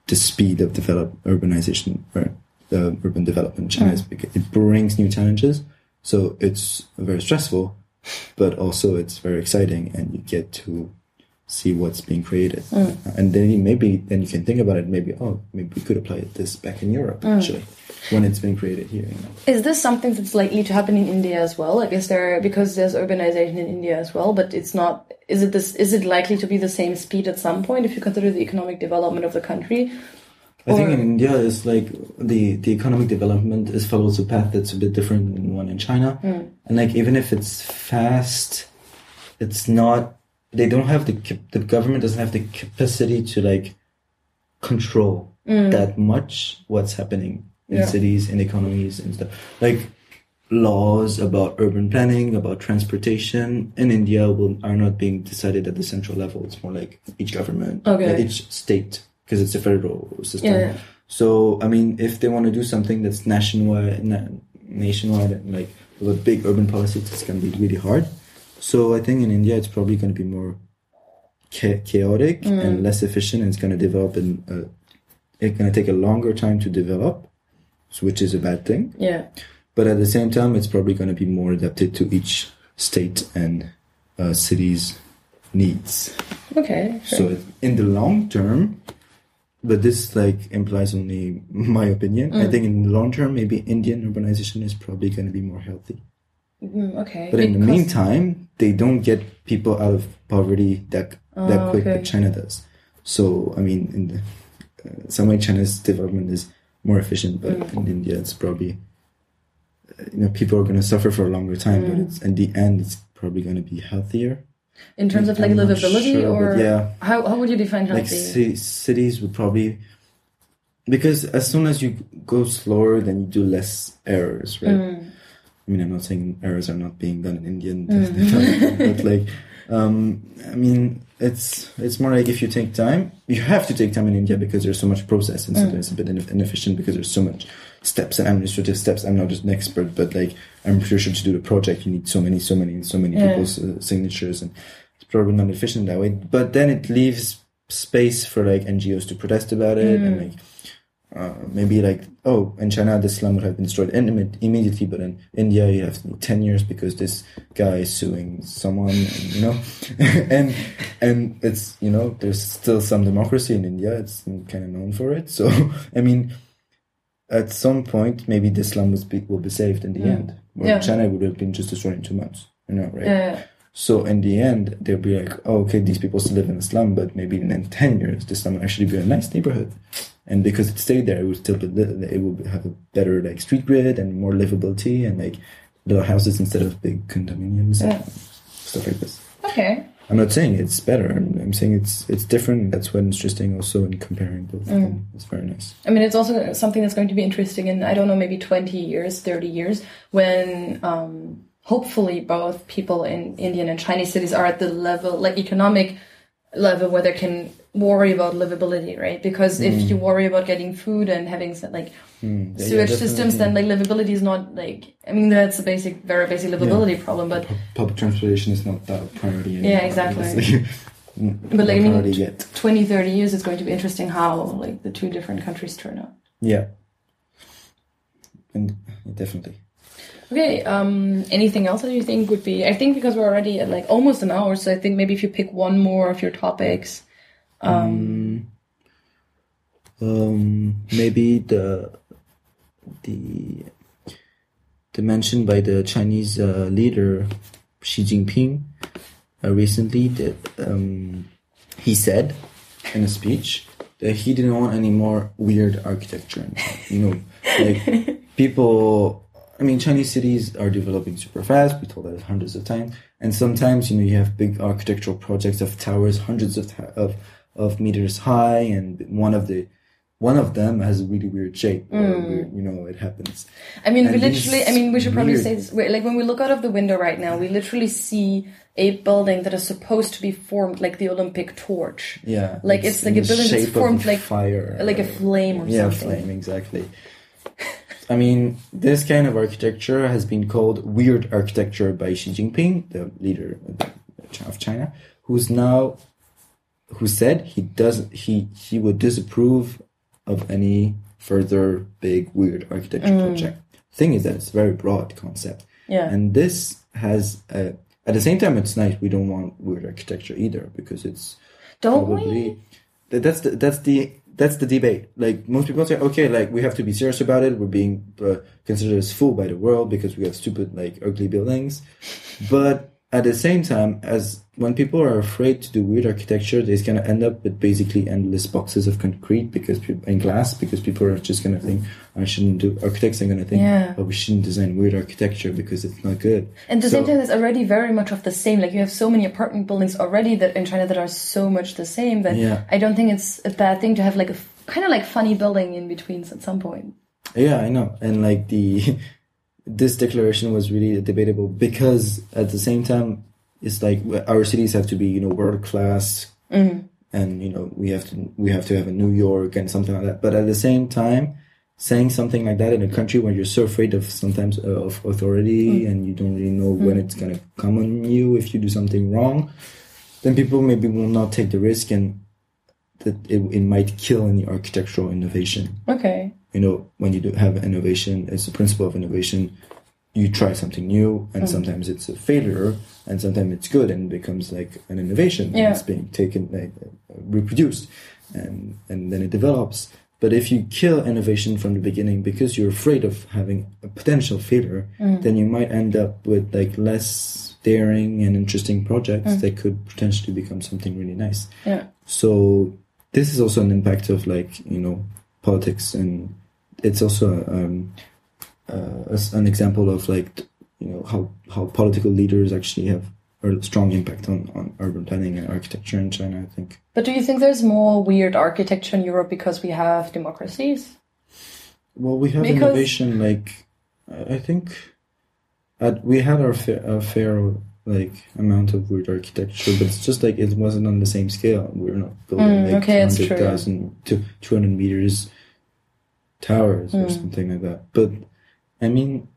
the speed of develop urbanization or uh, urban development in China because it brings new challenges. So it's very stressful, but also it's very exciting, and you get to see what's being created. Mm. And then maybe then you can think about it. Maybe oh, maybe we could apply this back in Europe mm. actually when it's been created here. You know. Is this something that's likely to happen in India as well? Like, is there because there's urbanization in India as well, but it's not. Is it this? Is it likely to be the same speed at some point if you consider the economic development of the country? I think in India is like the the economic development is follows a path that's a bit different than one in China, mm. and like even if it's fast, it's not. They don't have the the government doesn't have the capacity to like control mm. that much what's happening in Yeah. cities and economies and stuff like laws about urban planning about transportation in india will, are not being decided at the central level it's more like each government Okay. like each state because it's a federal system Yeah. so i mean if they want to do something that's nationwide na- nationwide and like with a big urban policy it's going to be really hard so i think in india it's probably going to be more cha- chaotic Mm. and less efficient and it's going to develop in uh, it's going to take a longer time to develop which is a bad thing. Yeah. But at the same time, it's probably going to be more adapted to each state and uh, city's needs. Okay. sure. So in the long term, but this like implies only [LAUGHS] my opinion. I think in the long term, maybe Indian urbanization is probably going to be more healthy. Mm, okay. But in the meantime, they don't get people out of poverty that that Oh, quick okay. that China does. So I mean, in the, uh, some way, China's development is more efficient, but Mm. in India, it's probably uh, you know people are going to suffer for a longer time, Mm. but it's in the end, it's probably going to be healthier. in terms of like I'm livability, sure, or yeah, how how would you define like healthy? ci- cities would probably because as soon as you go slower, then you do less errors, right? Mm. I mean, I'm not saying errors are not being done in Indian, Mm. [LAUGHS] but like, um, I mean, it's it's more like if you take time, you have to take time in India because there's so much process and Mm. sometimes it's a bit inefficient because there's so much steps and administrative steps. I'm not just an expert, but like I'm pretty sure to do the project, you need so many, so many, so many Yeah. people's uh, signatures, and it's probably not efficient that way. But then it leaves space for like NGOs to protest about it and Mm. like uh, maybe like oh in China the slum would have been destroyed in, immediately but in India you have 10 years because this guy is suing someone and, you know [LAUGHS] and and it's you know there's still some democracy in India it's kind of known for it so [LAUGHS] I mean at some point maybe the slum will be, will be saved in the Mm. end where Yeah. China would have been just destroyed in two months you know right Yeah. so in the end, they'll be like, oh, okay, these people still live in a slum, but maybe in 10 years, this slum will actually be a nice neighborhood. And because it stayed there, it would still be, it will have a better like street grid and more livability and like little houses instead of big condominiums Yeah. and stuff like this. Okay. I'm not saying it's better. I'm, I'm saying it's it's different. That's what's interesting also in comparing both Mm. It's very nice. I mean, it's also something that's going to be interesting in, I don't know, maybe 20 years, 30 years, when um, hopefully both people in Indian and Chinese cities are at the level, like economic level, where they can worry about livability, right? Because if you worry about getting food and having like Mm, yeah, sewage yeah, systems, then like livability is not like, I mean, that's a basic, very basic livability problem, but Pu- public transportation is not that priority. Yeah, exactly. [LAUGHS] Mm, But, like, I not mean, yet. 20, 30 years, it's going to be interesting how like the two different countries turn out. Yeah. And definitely. Okay, um, anything else that you think would be? I think because we're already at like almost an hour, so I think maybe if you pick one more of your topics. Um, Um, maybe the the the mention by the Chinese uh, leader Xi Jinping uh, recently that um, he said in a speech that he didn't want any more weird architecture. You know, like [LAUGHS] people. I mean, Chinese cities are developing super fast. We told that hundreds of times, and sometimes you know you have big architectural projects of towers, hundreds of ta- of of meters high, and one of the one of them has a really weird shape. Or hmm. weird, you know, it happens. I mean, we literally. I mean, we should probably weird- say this. Like when we look out of the window right now, we literally see a building that is supposed to be formed like the Olympic torch, Yeah, Like, it's like a building that's formed like- fire, like a flame or yeah, something. flame exactly. I mean, this kind of architecture has been called weird architecture by Xi Jinping, the leader of China, who's now, who said he does he he would disapprove of any further big weird architecture Mm. project. Thing is that it's a very broad concept, Yeah. and this has a, at the same time it's nice. We don't want weird architecture either because it's Don't probably we? that's the that's the that's the debate like most people say okay like we have to be serious about it we're being uh, considered as fool by the world because we have stupid like ugly buildings but at the same time as when people are afraid to do weird architecture they're going to end up with basically endless boxes of concrete because peop- and glass because people are just going to think i shouldn't do architects are going to think Yeah. oh we shouldn't design weird architecture because it's not good And at the So- same time, it's already very much of the same. Like you have so many apartment buildings already that in China that are so much the same that Yeah. I don't think it's a bad thing to have like a kind of like funny building in between at some point. Yeah, I know. And like the [LAUGHS] this declaration was really debatable because at the same time it's like our cities have to be, you know, world class mm-hmm. and you know, we have to we have to have a New York and something like that. But at the same time saying something like that in a country where you're so afraid of sometimes uh, of authority mm-hmm. and you don't really know when mm-hmm. it's going to come on you if you do something wrong, then people maybe will not take the risk and that it, it might kill any architectural innovation. Okay. you know when you do have innovation, it's the principle of innovation. You try something new, and mm-hmm. sometimes it's a failure, and sometimes it's good and becomes like an innovation. Yeah. it's being taken, like, reproduced, and and then it develops. But if you kill innovation from the beginning because you're afraid of having a potential failure, mm. then you might end up with like less daring and interesting projects mm. that could potentially become something really nice. Yeah. So this is also an impact of like you know politics, and it's also um, uh, as an example of like you know how how political leaders actually have a strong impact on on urban planning and architecture in China. I think. But do you think there's more weird architecture in Europe because we have democracies? Well, we have Because- innovation. Like, I think, at, we had our fair, our fair like amount of weird architecture, but it's just like it wasn't on the same scale. We are not building Mm, like okay, that's true. 200,000 to two hundred meters towers or Mm. something like that. But I mean,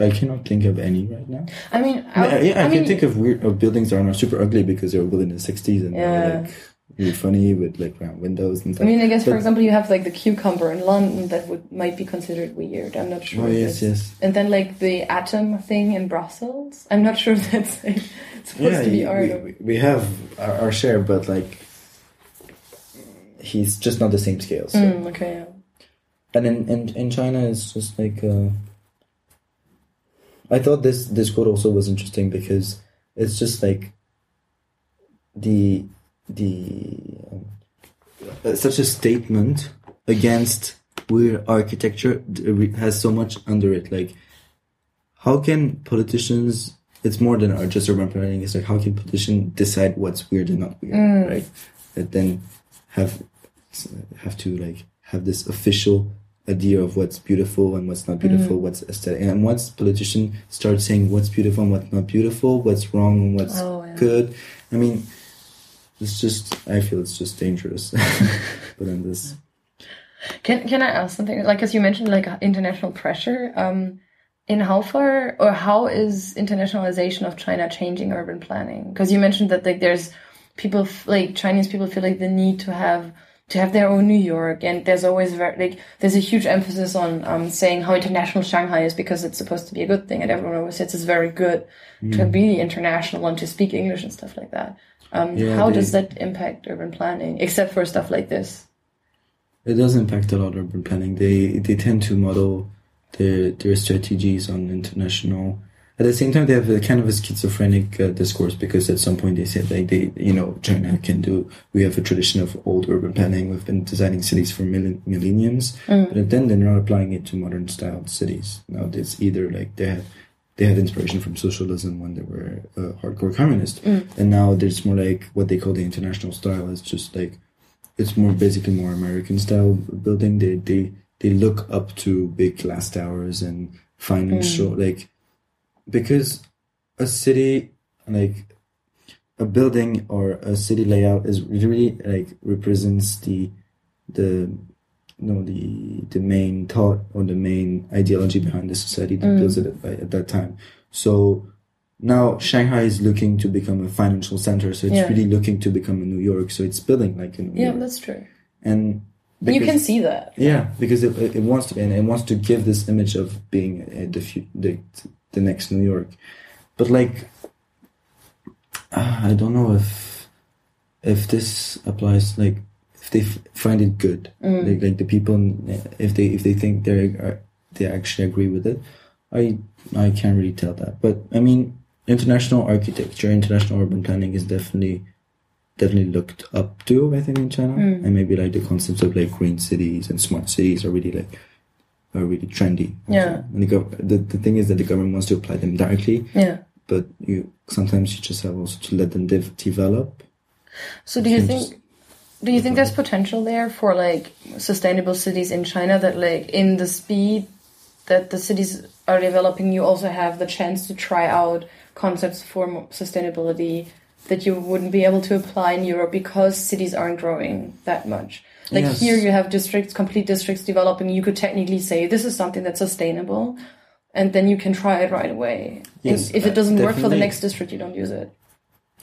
I cannot think of any right now. I mean, I, I, yeah, I, I can mean, think of weird of buildings that are not super ugly because they were built in the sixties and they Yeah. were like really funny with like round windows and stuff. I mean, I guess for example, you have like the cucumber in London that would might be considered weird. I'm not sure. oh yes, yes. And then like the atom thing in Brussels. I'm not sure [LAUGHS] if that's like, [LAUGHS] supposed to be yeah, art. we, we, we have our, our share, but like he's just not the same scale. So. Mm, okay. Yeah. And in, in in China, it's just like uh, I thought this this quote also was interesting because it's just like the the um, uh, such a statement against where architecture has so much under it. Like, how can politicians? It's more than uh, just urban planning. It's like how can politicians decide what's weird and not weird, Mm. right? That then have have to like have this official idea of what's beautiful and what's not beautiful, Mm. what's aesthetic. And once politicians start saying what's beautiful and what's not beautiful, what's wrong and what's Oh, yeah. good, I mean, it's just I feel it's just dangerous. [LAUGHS] but in this, Can Can I ask something? Like, as you mentioned, like international pressure. Um, in how far or how is internationalization of China changing urban planning? Because you mentioned that like there's people like Chinese people feel like the need to have to have their own New York, and there's always very like there's a huge emphasis on um, saying how international Shanghai is because it's supposed to be a good thing, and everyone always says it's very good to be international and to speak English and stuff like that. Um, Yeah, how they- does that impact urban planning, except for stuff like this? it does impact a lot of urban planning. They they tend to model their their strategies on international. At the same time, they have a kind of a schizophrenic uh, discourse because at some point they said like they you know China can do. We have a tradition of old urban planning. We've been designing cities for millen- millenniums, but then they're not applying it to modern style cities. Now it's either like they had they had inspiration from socialism when they were uh, hardcore communist, and now there's more like what they call the international style. It's just like it's more basically more American style building. They they they look up to big glass towers and financial like because a city like a building or a city layout is really like represents the the you know the the main thought or the main ideology behind the society that builds it at, at that time. So now Shanghai is looking to become a financial center, so it's Yeah. really looking to become a New York. So it's building like a New Yeah, York, that's true. and you can see that. yeah, because it, it wants to be, and it wants to give this image of being uh, the the the next New York, but like, uh, I don't know if if this applies. Like, if they f- find it good, like, like the people, if they if they think they are they actually agree with it, I I can't really tell that. But I mean, international architecture, international urban planning is definitely definitely looked up to, I think, in China. Mm. And maybe like the concepts of like green cities and smart cities are really like are really trendy. Yeah. And the, gov- the the thing is that the government wants to apply them directly, Yeah. but you sometimes you just have also to let them dev- develop. So do you think do you think there's potential there for like sustainable cities in China that like in the speed that the cities are developing you also have the chance to try out concepts for sustainability that you wouldn't be able to apply in Europe because cities aren't growing that much. Like Yes. here you have districts, complete districts developing, you could technically say this is something that's sustainable and then you can try it right away. Yes, if it uh, doesn't work for the next district, you don't use it.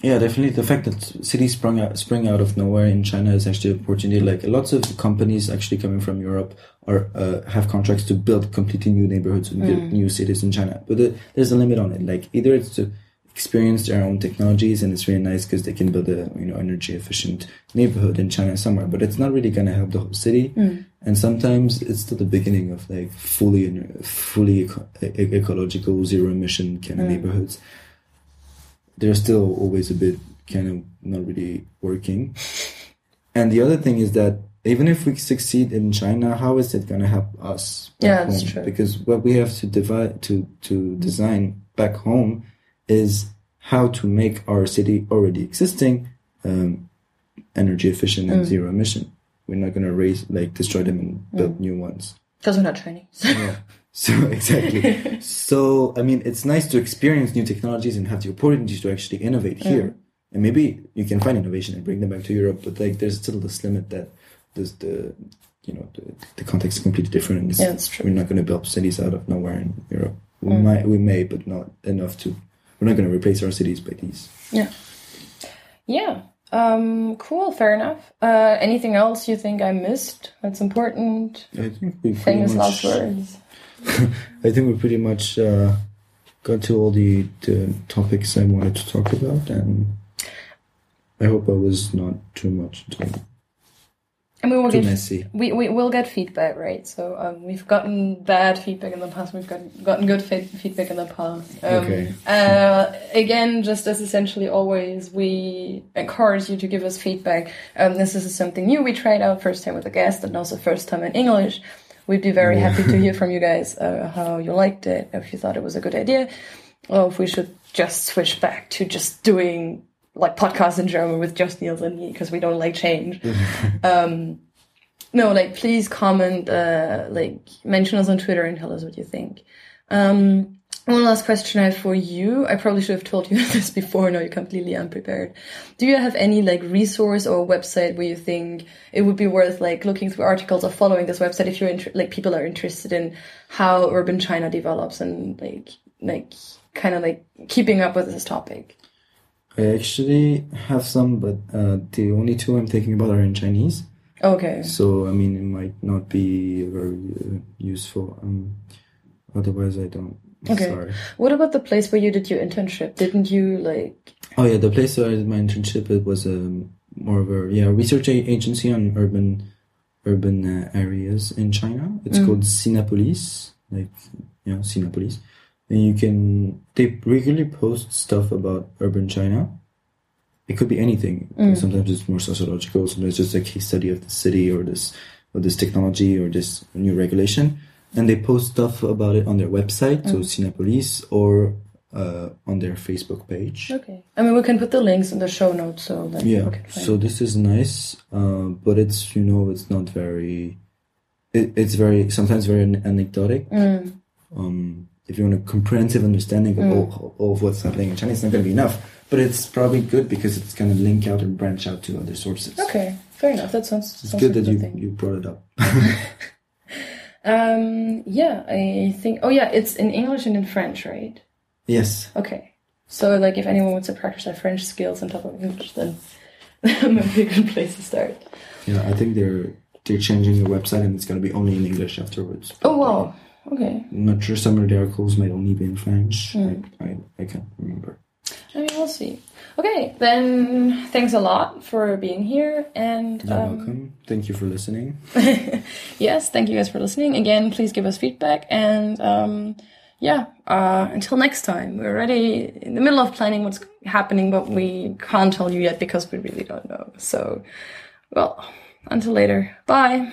Yeah, definitely. The fact that cities sprung out, spring out of nowhere in China is actually an opportunity. Like lots of companies actually coming from Europe are uh, have contracts to build completely new neighborhoods and build new cities in China. But the, there's a limit on it. Like either it's to experience their own technologies, and it's really nice because they can build a you know energy efficient neighborhood in China somewhere. But it's not really gonna help the whole city. Mm. And sometimes it's still the beginning of like fully fully eco- ecological zero emission kind of mm. neighborhoods they're still always a bit kind of not really working. And the other thing is that even if we succeed in China, how is it going to help us? back Yeah, that's home? true. Because what we have to divide to to design back home is how to make our city already existing um, energy efficient Mm. and zero emission. We're not going to raise like destroy them and build new ones. Because we're not Chinese. Yeah. So [LAUGHS] exactly. so I mean, it's nice to experience new technologies and have the opportunity to actually innovate here. And maybe you can find innovation and bring them back to Europe, but like there's still this limit that there's the you know the, the context is completely different. It's, Yeah, that's true. We're not going to build cities out of nowhere in Europe. We might, we may, but not enough to. We're not going to replace our cities by these. yeah. Yeah. Um, cool. Fair enough. Uh, anything else you think I missed that's important? I think we pretty Famous much, last words. [LAUGHS] I think we pretty much uh, got to all the, the topics I wanted to talk about, and I hope I was not too much too, And we will too get messy. we, we will get feedback, right? So um, we've gotten bad feedback in the past. We've gotten gotten good fe- feedback in the past. Um, Okay. Uh, again, just as essentially always, we encourage you to give us feedback. Um, this is something new we tried out first time with a guest, and also first time in English. We'd be very happy to hear from you guys uh, how you liked it, if you thought it was a good idea, or if we should just switch back to just doing like podcasts in German with just Niels and me because we don't like change. [LAUGHS] um, no, like please comment, uh, like mention us on Twitter and tell us what you think. Um, one last question I have for you. I probably should have told you [LAUGHS] this before. Now you're completely unprepared. Do you have any like resource or website where you think it would be worth like looking through articles or following this website if you're inter- like people are interested in how urban China develops and like like kind of like keeping up with this topic? I actually have some, but uh, the only two I'm thinking about are in Chinese. Okay. So I mean, it might not be very uh, useful. Um, otherwise, I don't. Okay. Sorry. What about the place where you did your internship? Didn't you like? Oh yeah, the place where I did my internship it was a more of a yeah research a- agency on urban urban uh, areas in China. It's called Sinapolis, like you know Sinapolis, and you can they regularly post stuff about urban China. It could be anything. Sometimes it's more sociological. Sometimes it's just a case study of the city or this or this technology or this new regulation. And they post stuff about it on their website, so Sinapolis, or uh, on their Facebook page. Okay. I mean, we can put the links in the show notes so that Yeah. So this is nice, uh, but it's you know it's not very. It, it's very sometimes very anecdotic. Mm. Um, if you want a comprehensive understanding of all, all of what's happening in China, it's not going to be enough. But it's probably good because it's going to link out and branch out to other sources. Okay, fair enough. That sounds. It's sounds good that you you brought it up. [LAUGHS] [LAUGHS] Um. Yeah, I think. Oh, yeah. It's in English and in French, right? yes. Okay. So, like, if anyone wants to practice their French skills on top of English, then [LAUGHS] that might be a good place to start. Yeah, I think they're they're changing the website and it's going to be only in English afterwards. Oh wow. Okay. I'm not sure some of the articles might only be in French. Hmm. I, I I can't remember. I mean, we'll see. Okay, then thanks a lot for being here, and You're um, welcome. Thank you for listening. [LAUGHS] yes, thank you guys for listening. Again, please give us feedback, and um, yeah, uh, until next time. We're already in the middle of planning what's happening, but we can't tell you yet because we really don't know. So, well, until later. Bye.